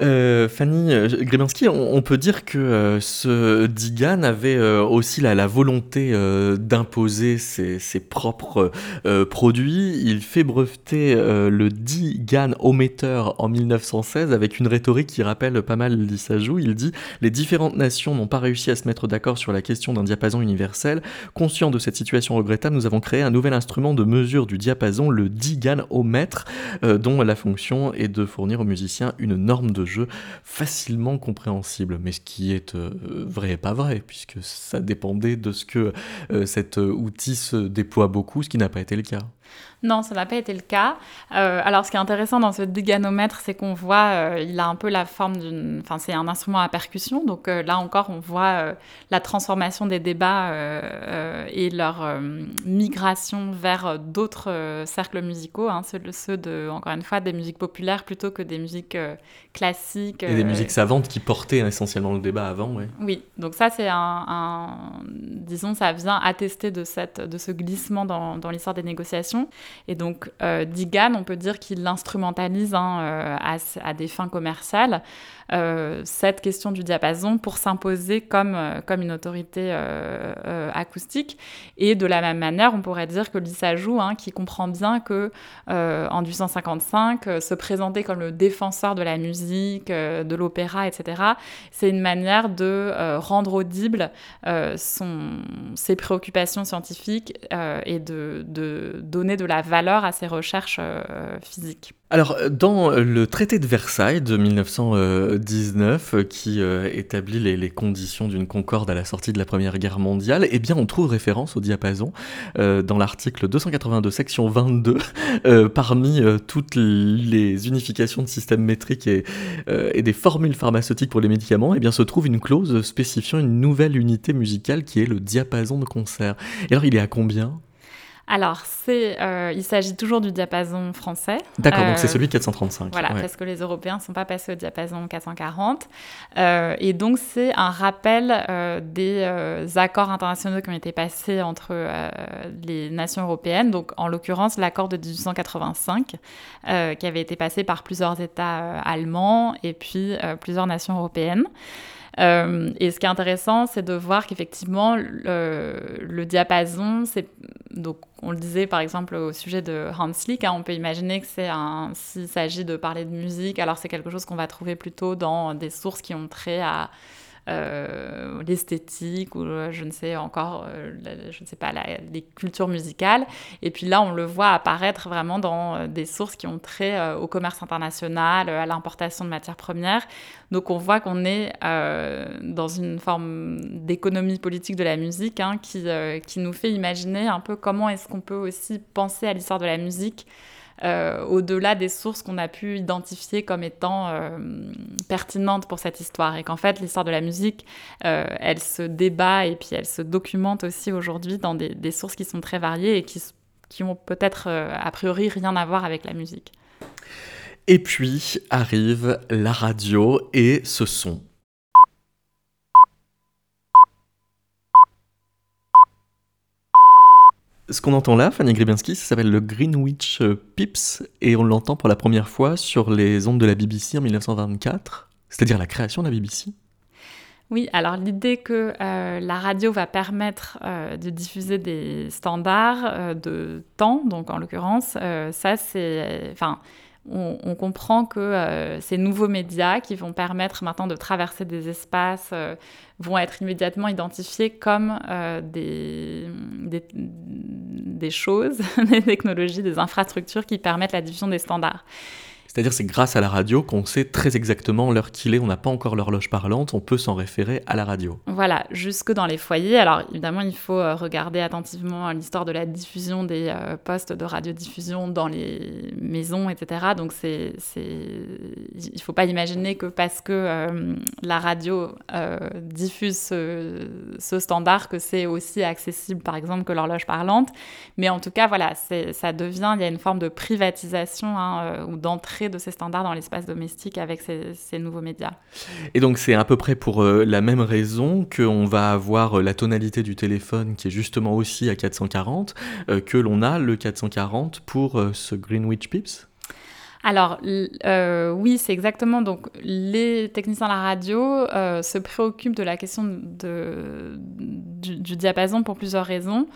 Øh, Fanny euh, Grebenski, on, peut dire que euh, ce Digan avait euh, aussi la, volonté d'imposer ses, propres produits. Il fait breveter le Digan Ometer en 1916 avec une rhétorique qui rappelle pas mal l'Issajou. Il dit Les différentes nations n'ont pas réussi à se mettre d'accord sur la question d'un diapason universel. Conscient de cette situation regrettable, nous avons créé un nouvel instrument de mesure du diapason, le Digan Omètre, dont la fonction est de fournir aux musiciens une norme de jeu facilement compréhensible, mais ce qui est euh, vrai et pas vrai, puisque ça dépendait de ce que euh, cet outil se déploie beaucoup, ce qui n'a pas été le cas. Non, ça n'a pas été le cas. Euh, alors, ce qui est intéressant dans ce diganomètre, c'est qu'on voit, euh, il a un peu la forme d'une. Enfin, c'est un instrument à percussion. Donc euh, là encore, on voit la transformation des débats et leur migration vers d'autres cercles musicaux, hein, ceux, de, encore une fois, des musiques populaires plutôt que des musiques classiques. Et des musiques savantes qui portaient essentiellement le débat avant, oui. Oui, donc ça, c'est un, Disons, ça vient attester de, cette, de ce glissement dans, dans l'histoire des négociations. Et donc, euh, Digan, on peut dire qu'il l'instrumentalise hein, euh, à, des fins commerciales. Euh, cette question du diapason pour s'imposer comme, euh, comme une autorité euh, acoustique. Et de la même manière, on pourrait dire que Lisa Joux, hein, qui comprend bien que en 1855, se présenter comme le défenseur de la musique, de l'opéra, etc., c'est une manière de rendre audible son, ses préoccupations scientifiques et de, de, donner de la valeur à ses recherches physiques. Alors, dans le traité de Versailles de 1919, euh, qui euh, établit les, conditions d'une concorde à la sortie de la Première Guerre mondiale, eh bien, on trouve référence au diapason euh, dans l'article 282, section 22, parmi toutes les unifications de systèmes métriques et, et, des formules pharmaceutiques pour les médicaments, eh bien, se trouve une clause spécifiant une nouvelle unité musicale qui est le diapason de concert. Et alors, il est à combien? Alors, c'est, euh, il s'agit toujours du diapason français. D'accord, donc c'est euh, celui 435. Voilà, parce que les Européens ne sont pas passés au diapason 440. Euh, et donc, c'est un rappel des accords internationaux qui ont été passés entre les nations européennes. Donc, en l'occurrence, l'accord de 1885, qui avait été passé par plusieurs États allemands et puis plusieurs nations européennes. Et ce qui est intéressant, c'est de voir qu'effectivement, le, le diapason, c'est donc, on le disait par exemple au sujet de Hans Lick, hein, on peut imaginer que c'est un, s'il s'agit de parler de musique, alors c'est quelque chose qu'on va trouver plutôt dans des sources qui ont trait à euh, l'esthétique ou euh, je ne sais encore, euh, je ne sais pas, les cultures musicales. Et puis là, on le voit apparaître vraiment dans des sources qui ont trait au commerce international, à l'importation de matières premières. Donc on voit qu'on est dans une forme d'économie politique de la musique hein, qui, qui nous fait imaginer un peu comment est-ce qu'on peut aussi penser à l'histoire de la musique euh, au-delà des sources qu'on a pu identifier comme étant euh, pertinentes pour cette histoire. Et qu'en fait, l'histoire de la musique, euh, elle se débat et puis elle se documente aussi aujourd'hui dans des, sources qui sont très variées et qui, qui ont peut-être a priori rien à voir avec la musique. Et puis arrive la radio et ce son Ce qu'on entend là, Fanny Gribinski, ça s'appelle le Greenwich euh, Pips et on l'entend pour la première fois sur les ondes de la BBC en 1924, c'est-à-dire la création de la BBC. Oui, alors l'idée que euh, la radio va permettre euh, de diffuser des standards de temps, donc en l'occurrence, ça c'est, enfin, on, comprend que euh, ces nouveaux médias qui vont permettre maintenant de traverser des espaces euh, vont être immédiatement identifiés comme euh, des, des, choses, [laughs] des technologies, des infrastructures qui permettent la diffusion des standards. C'est-à-dire c'est grâce à la radio qu'on sait très exactement l'heure qu'il est, on n'a pas encore l'horloge parlante, on peut s'en référer à la radio. Voilà, jusque dans les foyers. Alors évidemment, il faut euh, regarder attentivement l'histoire de la diffusion des euh, postes de radiodiffusion dans les maisons, etc. Donc c'est, il faut pas imaginer que parce que euh, la radio diffuse ce, standard, que c'est aussi accessible, par exemple, que l'horloge parlante. Mais en tout cas, voilà, ça devient, il y a une forme de privatisation hein, ou d'entrée de ces standards dans l'espace domestique avec ces, nouveaux médias. Et donc c'est à peu près pour euh, la même raison qu'on va avoir euh, la tonalité du téléphone qui est justement aussi à 440, euh, que l'on a le 440 pour ce Greenwich Pips? Alors oui, c'est exactement. Donc les techniciens de la radio se préoccupent de la question de, du, diapason pour plusieurs raisons.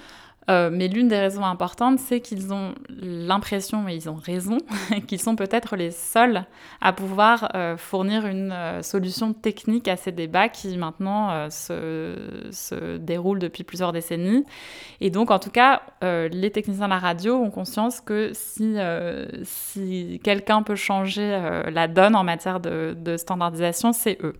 Euh, mais l'une des raisons importantes, c'est qu'ils ont l'impression, et ils ont raison, [laughs] qu'ils sont peut-être les seuls à pouvoir euh, fournir une euh, solution technique à ces débats qui maintenant se, déroulent depuis plusieurs décennies. Et donc, en tout cas, les techniciens de la radio ont conscience que si, si quelqu'un peut changer la donne en matière de, de standardisation, c'est eux.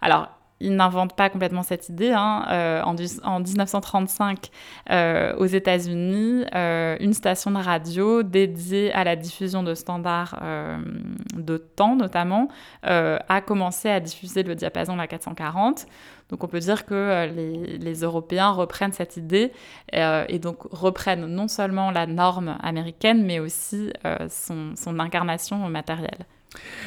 Alors, il n'invente pas complètement cette idée. Hein. Euh, en, en, 1935, euh, aux États-Unis, euh, une station de radio dédiée à la diffusion de standards de temps, notamment, a commencé à diffuser le diapason la 440. Donc on peut dire que les, Européens reprennent cette idée et donc reprennent non seulement la norme américaine, mais aussi son incarnation matérielle.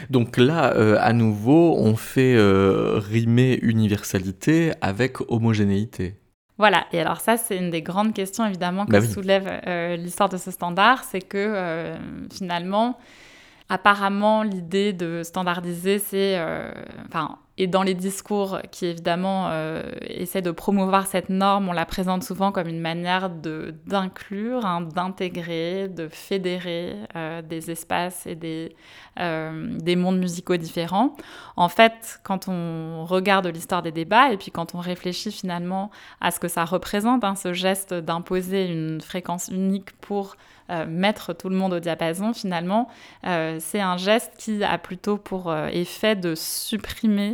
Donc là, euh, à nouveau, on fait euh, rimer universalité avec homogénéité. Voilà, et alors ça, c'est une des grandes questions évidemment que bah soulève euh, l'histoire de ce standard, c'est que finalement, apparemment, l'idée de standardiser, c'est, enfin, et dans les discours qui évidemment euh, essaient de promouvoir cette norme, on la présente souvent comme une manière d'inclure, hein, d'intégrer, de fédérer euh, des espaces et des, euh, des mondes musicaux différents. En fait, quand on regarde l'histoire des débats et puis quand on réfléchit finalement à ce que ça représente, hein, ce geste d'imposer une fréquence unique pour mettre tout le monde au diapason, finalement, c'est un geste qui a plutôt pour effet de supprimer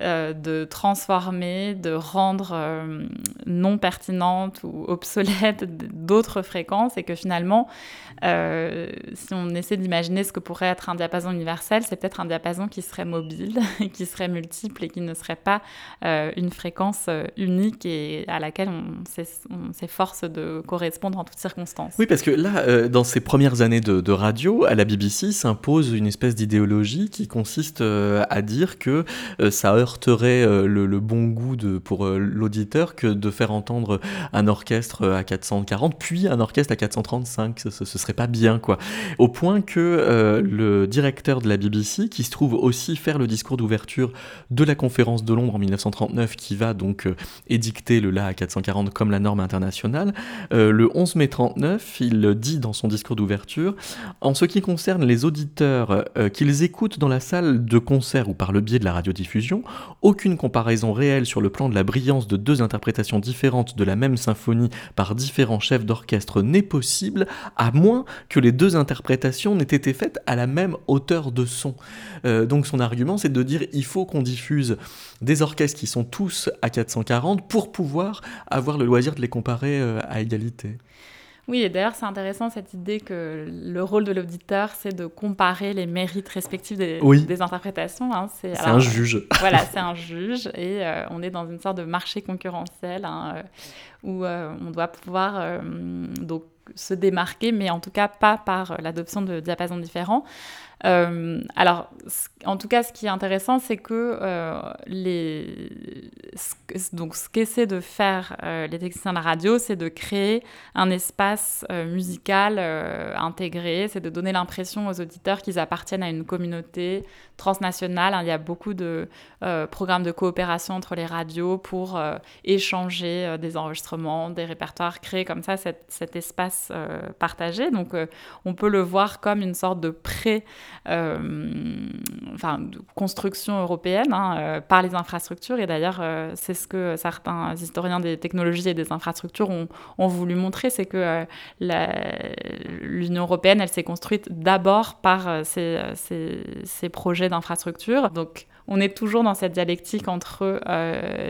euh, de transformer, de rendre euh, non pertinentes ou obsolètes d'autres fréquences et que finalement, euh, si on essaie d'imaginer ce que pourrait être un diapason universel, c'est peut-être un diapason qui serait mobile, [laughs] qui serait multiple et qui ne serait pas une fréquence unique et à laquelle on s'efforce de correspondre en toutes circonstances. Oui, parce que là, dans ces premières années de, radio, à la BBC s'impose une espèce d'idéologie qui consiste à dire que ça heurterait le, bon goût de, pour l'auditeur que de faire entendre un orchestre à 440 puis un orchestre à 435. Ce, ce, serait pas bien, quoi. Au point que le directeur de la BBC, qui se trouve aussi faire le discours d'ouverture de la conférence de Londres en 1939, qui va donc édicter le La à 440 comme la norme internationale, le 11 mai 39, il dit dans son discours d'ouverture En ce qui concerne les auditeurs, euh, qu'ils écoutent dans la salle de concert ou par le biais de la radiodiffusion, aucune comparaison réelle sur le plan de la brillance de deux interprétations différentes de la même symphonie par différents chefs d'orchestre n'est possible, à moins que les deux interprétations n'aient été faites à la même hauteur de son. Euh, donc son argument, c'est de dire il faut qu'on diffuse des orchestres qui sont tous à 440 pour pouvoir avoir le loisir de les comparer euh, à égalité. Oui, et d'ailleurs, c'est intéressant cette idée que le rôle de l'auditeur, c'est de comparer les mérites respectifs des, des interprétations. Hein. C'est un juge. voilà, [laughs] c'est un juge, et euh, on est dans une sorte de marché concurrentiel hein, euh, où euh, on doit pouvoir donc se démarquer, mais en tout cas pas par l'adoption de diapasons différents. Euh, alors, en tout cas, ce qui est intéressant, c'est que euh, les... donc, ce qu'essaient de faire euh, les techniciens de la radio, c'est de créer un espace musical intégré, c'est de donner l'impression aux auditeurs qu'ils appartiennent à une communauté transnationale. Hein. Il y a beaucoup de programmes de coopération entre les radios pour échanger des enregistrements, des répertoires, créer comme ça cet espace partagé. Donc, on peut le voir comme une sorte de pré- euh, enfin, construction européenne hein, euh, par les infrastructures. Et d'ailleurs, euh, c'est ce que certains historiens des technologies et des infrastructures ont, voulu montrer, c'est que l'Union européenne, elle s'est construite d'abord par ces projets d'infrastructures. Donc, on est toujours dans cette dialectique entre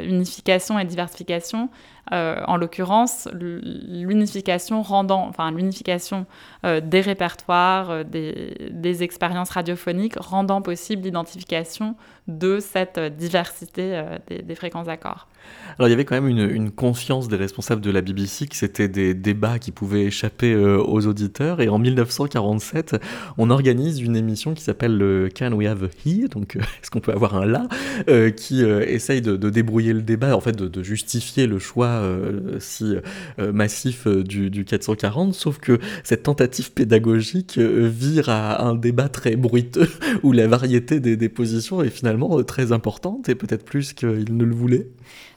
unification et diversification. Euh, en l'occurrence, l'unification rendant, enfin l'unification euh, des répertoires, euh, des, expériences radiophoniques rendant possible l'identification de cette diversité des, des fréquences d'accords. Alors il y avait quand même une, conscience des responsables de la BBC que c'était des débats qui pouvaient échapper aux auditeurs. Et en 1947, on organise une émission qui s'appelle le Can We Have a He? Donc est-ce qu'on peut avoir un là? Qui essaye de, débrouiller le débat, en fait de justifier le choix euh, si euh, massif euh, du, 440, sauf que cette tentative pédagogique vire à un débat très bruiteux [laughs] où la variété des, des positions est finalement très importante et peut-être plus qu'il ne le voulait.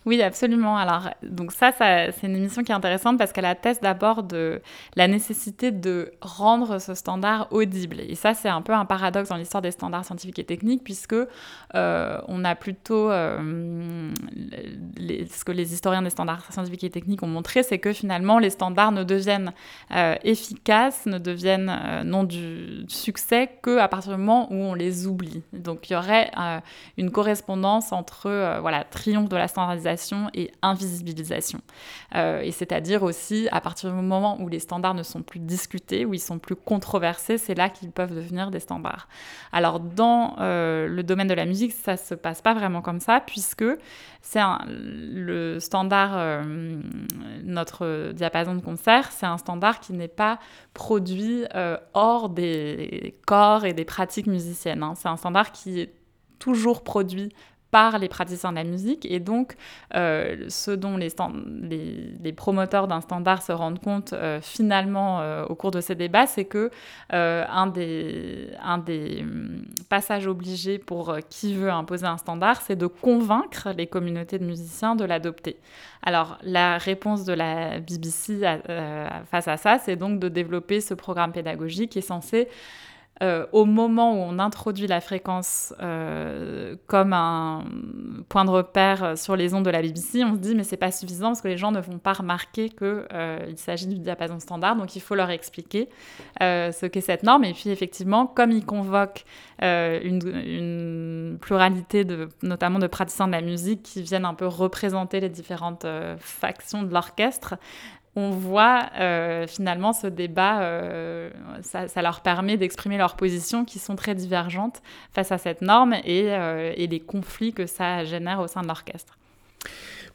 Oui, absolument. Alors, donc ça, c'est une émission qui est intéressante parce qu'elle atteste d'abord de la nécessité de rendre ce standard audible. Et ça, c'est un peu un paradoxe dans l'histoire des standards scientifiques et techniques puisque euh, on a plutôt euh, ce que les historiens des standards scientifiques et techniques ont montré, c'est que finalement les standards ne deviennent euh, efficaces, ne deviennent non du, succès que à partir du moment où on les oublie. Donc il y aurait une correspondance entre voilà triomphe de la standardisation et invisibilisation. Euh, et c'est-à-dire aussi, à partir du moment où les standards ne sont plus discutés, où ils sont plus controversés, c'est là qu'ils peuvent devenir des standards. Alors, dans euh, le domaine de la musique, ça ne se passe pas vraiment comme ça, puisque c'est le standard, euh, notre diapason de concert, c'est un standard qui n'est pas produit hors des corps et des pratiques musiciennes. Hein. C'est un standard qui est toujours produit par les praticiens de la musique. Et donc, euh, ce dont les, promoteurs d'un standard se rendent compte euh, finalement euh, au cours de ces débats, c'est que un des, hum, passages obligés pour qui veut imposer un standard, c'est de convaincre les communautés de musiciens de l'adopter. Alors, la réponse de la BBC face à ça, c'est donc de développer ce programme pédagogique qui est censé euh, au moment où on introduit la fréquence euh, comme un point de repère sur les ondes de la BBC, on se dit mais c'est pas suffisant parce que les gens ne vont pas remarquer qu'il euh, s'agit du diapason standard, donc il faut leur expliquer ce qu'est cette norme. Et puis effectivement, comme ils convoquent une, une, pluralité de, notamment de praticiens de la musique qui viennent un peu représenter les différentes factions de l'orchestre, on voit euh, finalement ce débat, euh, ça, leur permet d'exprimer leurs positions qui sont très divergentes face à cette norme et, euh, et les conflits que ça génère au sein de l'orchestre.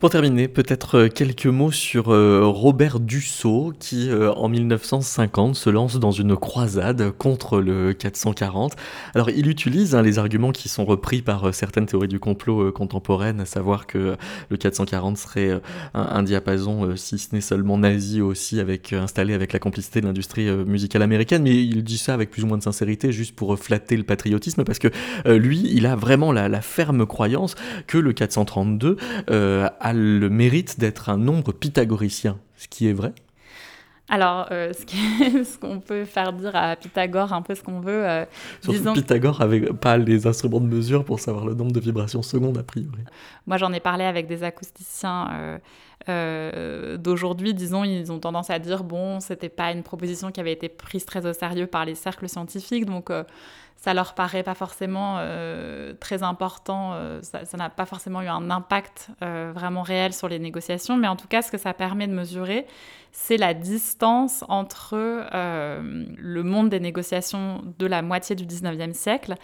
Pour terminer, peut-être euh, quelques mots sur euh, Robert Dussault qui, euh, en 1950, se lance dans une croisade contre le 440. Alors, il utilise hein, les arguments qui sont repris par certaines théories du complot contemporaines, à savoir que le 440 serait un, diapason, si ce n'est seulement nazi aussi, avec, installé avec la complicité de l'industrie musicale américaine. Mais il dit ça avec plus ou moins de sincérité, juste pour flatter le patriotisme, parce que lui, il a vraiment la, la, ferme croyance que le 432 a le mérite d'être un nombre pythagoricien, ce qui est vrai? Alors, euh, [laughs] ce qu'on peut faire dire à Pythagore un peu ce qu'on veut. Euh, Surtout Pythagore n'avait pas les instruments de mesure pour savoir le nombre de vibrations secondes a priori. Moi, j'en ai parlé avec des acousticiens euh, d'aujourd'hui. Disons, ils ont tendance à dire bon, c'était pas une proposition qui avait été prise très au sérieux par les cercles scientifiques, donc ça leur paraît pas forcément euh, très important, euh, ça n'a pas forcément eu un impact euh, vraiment réel sur les négociations, mais en tout cas, ce que ça permet de mesurer, c'est la distance entre le monde des négociations de la moitié du 19e siècle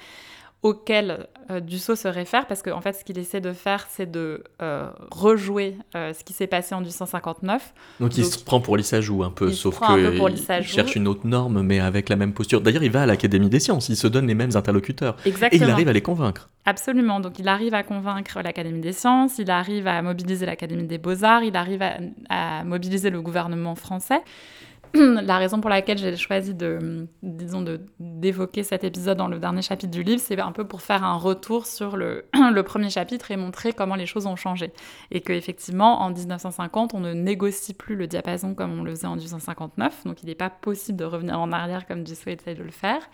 auquel euh, Dussault se réfère, parce qu'en en fait, ce qu'il essaie de faire, c'est de euh, rejouer euh, ce qui s'est passé en 1859. Donc, il se prend pour Lissajou un peu, sauf qu'il cherche une autre norme, mais avec la même posture. D'ailleurs, il va à l'Académie des sciences, il se donne les mêmes interlocuteurs. Exactement. Et il arrive à les convaincre. Absolument. Donc, il arrive à convaincre l'Académie des sciences, il arrive à mobiliser l'Académie des beaux-arts, il arrive à mobiliser le gouvernement français. [clears throat] la raison pour laquelle j'ai choisi de, disons, d'évoquer cet épisode dans le dernier chapitre du livre, c'est un peu pour faire un retour sur le, [clears throat] premier chapitre et montrer comment les choses ont changé. Et qu'effectivement, en 1950, on ne négocie plus le diapason comme on le faisait en 1959. Donc, il n'est pas possible de revenir en arrière comme Dussault essaye de le faire.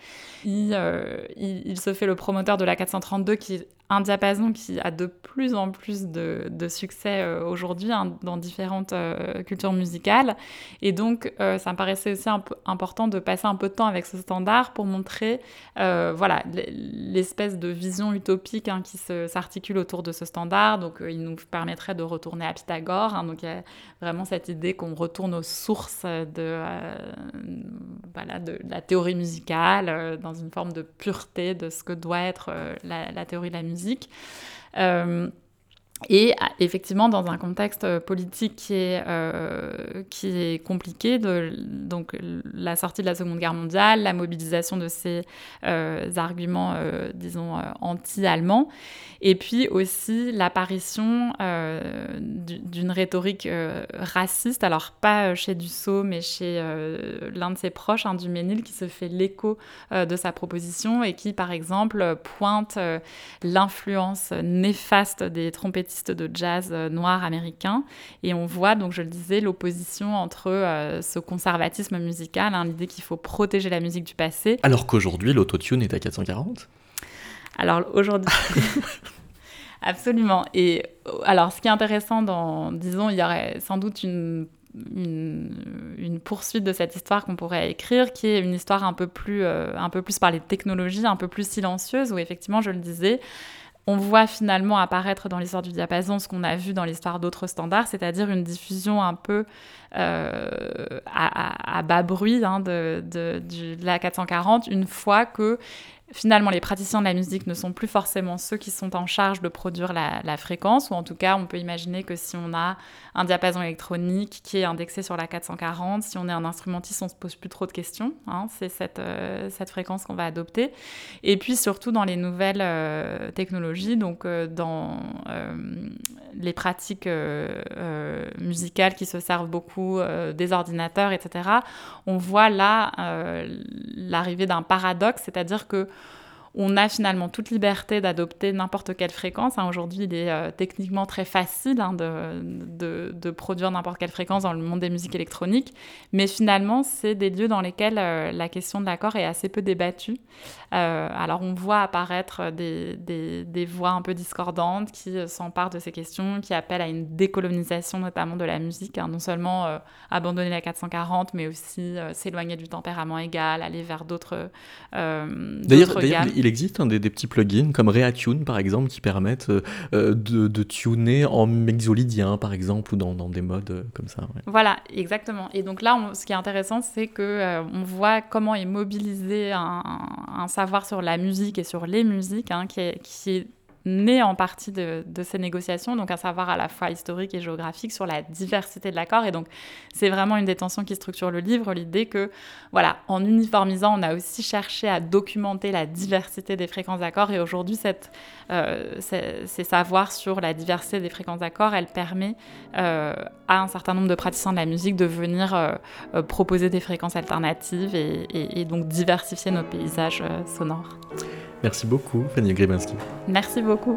Euh, il, se fait le promoteur de la 432 qui un diapason qui a de plus en plus de, succès euh, aujourd'hui hein, dans différentes euh, cultures musicales. Et donc, euh, ça me paraissait aussi important de passer un peu de temps avec ce standard pour montrer voilà, l'espèce de vision utopique hein, qui s'articule autour de ce standard. Donc, il nous permettrait de retourner à Pythagore. Hein. donc, il y a vraiment cette idée qu'on retourne aux sources de, voilà, de, la théorie musicale, dans une forme de pureté de ce que doit être la, la théorie de la musique musique. Euh, et ah, effectivement, dans un contexte euh, politique qui est, euh, qui est compliqué, donc la sortie de la Seconde Guerre mondiale, la mobilisation de ces arguments, disons, anti-allemands, et puis aussi l'apparition d'une rhétorique raciste, alors pas chez Dussault, mais chez l'un de ses proches, hein, du Ménil, qui se fait l'écho de sa proposition et qui, par exemple, pointe l'influence néfaste des trompettes de jazz euh, noir américain. Et on voit, donc je le disais, l'opposition entre euh, ce conservatisme musical, hein, l'idée qu'il faut protéger la musique du passé. Alors qu'aujourd'hui, l'autotune est à 440 Alors aujourd'hui... [laughs] Absolument. Et euh, alors, ce qui est intéressant dans, disons, il y aurait sans doute une, une, poursuite de cette histoire qu'on pourrait écrire, qui est une histoire un peu plus, un peu plus par les technologies, un peu plus silencieuse, où effectivement, je le disais, on voit finalement apparaître dans l'histoire du diapason ce qu'on a vu dans l'histoire d'autres standards, c'est-à-dire une diffusion un peu euh, à, bas bruit hein, de, de, la 440, une fois que finalement, les praticiens de la musique ne sont plus forcément ceux qui sont en charge de produire la, fréquence, ou en tout cas, on peut imaginer que si on a un diapason électronique qui est indexé sur la 440, si on est un instrumentiste, on se pose plus trop de questions. Hein, c'est cette, euh, cette fréquence qu'on va adopter. Et puis surtout dans les nouvelles euh, technologies, donc euh, dans les pratiques musicales qui se servent beaucoup des ordinateurs, etc., on voit là l'arrivée d'un paradoxe, c'est-à-dire que on a finalement toute liberté d'adopter n'importe quelle fréquence. Hein. Aujourd'hui, il est euh, techniquement très facile hein, de, produire n'importe quelle fréquence dans le monde des musiques électroniques, mais finalement, c'est des lieux dans lesquels euh, la question de l'accord est assez peu débattue. Euh, alors, on voit apparaître des, voix un peu discordantes qui s'emparent de ces questions, qui appellent à une décolonisation notamment de la musique, hein. non seulement abandonner la 440, mais aussi s'éloigner du tempérament égal, aller vers d'autres gammes il existe des, petits plugins comme Reatune par exemple qui permettent euh, euh, de, tuner en mexolydien par exemple ou dans, des modes euh, comme ça. Voilà, exactement. Et donc là, ce qui est intéressant, c'est que on voit comment est mobilisé un, savoir sur la musique et sur les musiques hein, qui, est, qui est naît en partie de, ces négociations, donc un savoir à la fois historique et géographique sur la diversité de l'accord. Et donc, c'est vraiment une des tensions qui structure le livre, l'idée que, voilà, en uniformisant, on a aussi cherché à documenter la diversité des fréquences d'accords. Et aujourd'hui, euh, ces, savoirs sur la diversité des fréquences d'accords, elle permet euh, à un certain nombre de praticiens de la musique de venir euh, proposer des fréquences alternatives et donc diversifier nos paysages sonores. Merci beaucoup, Fanny Gribinski. Merci beaucoup.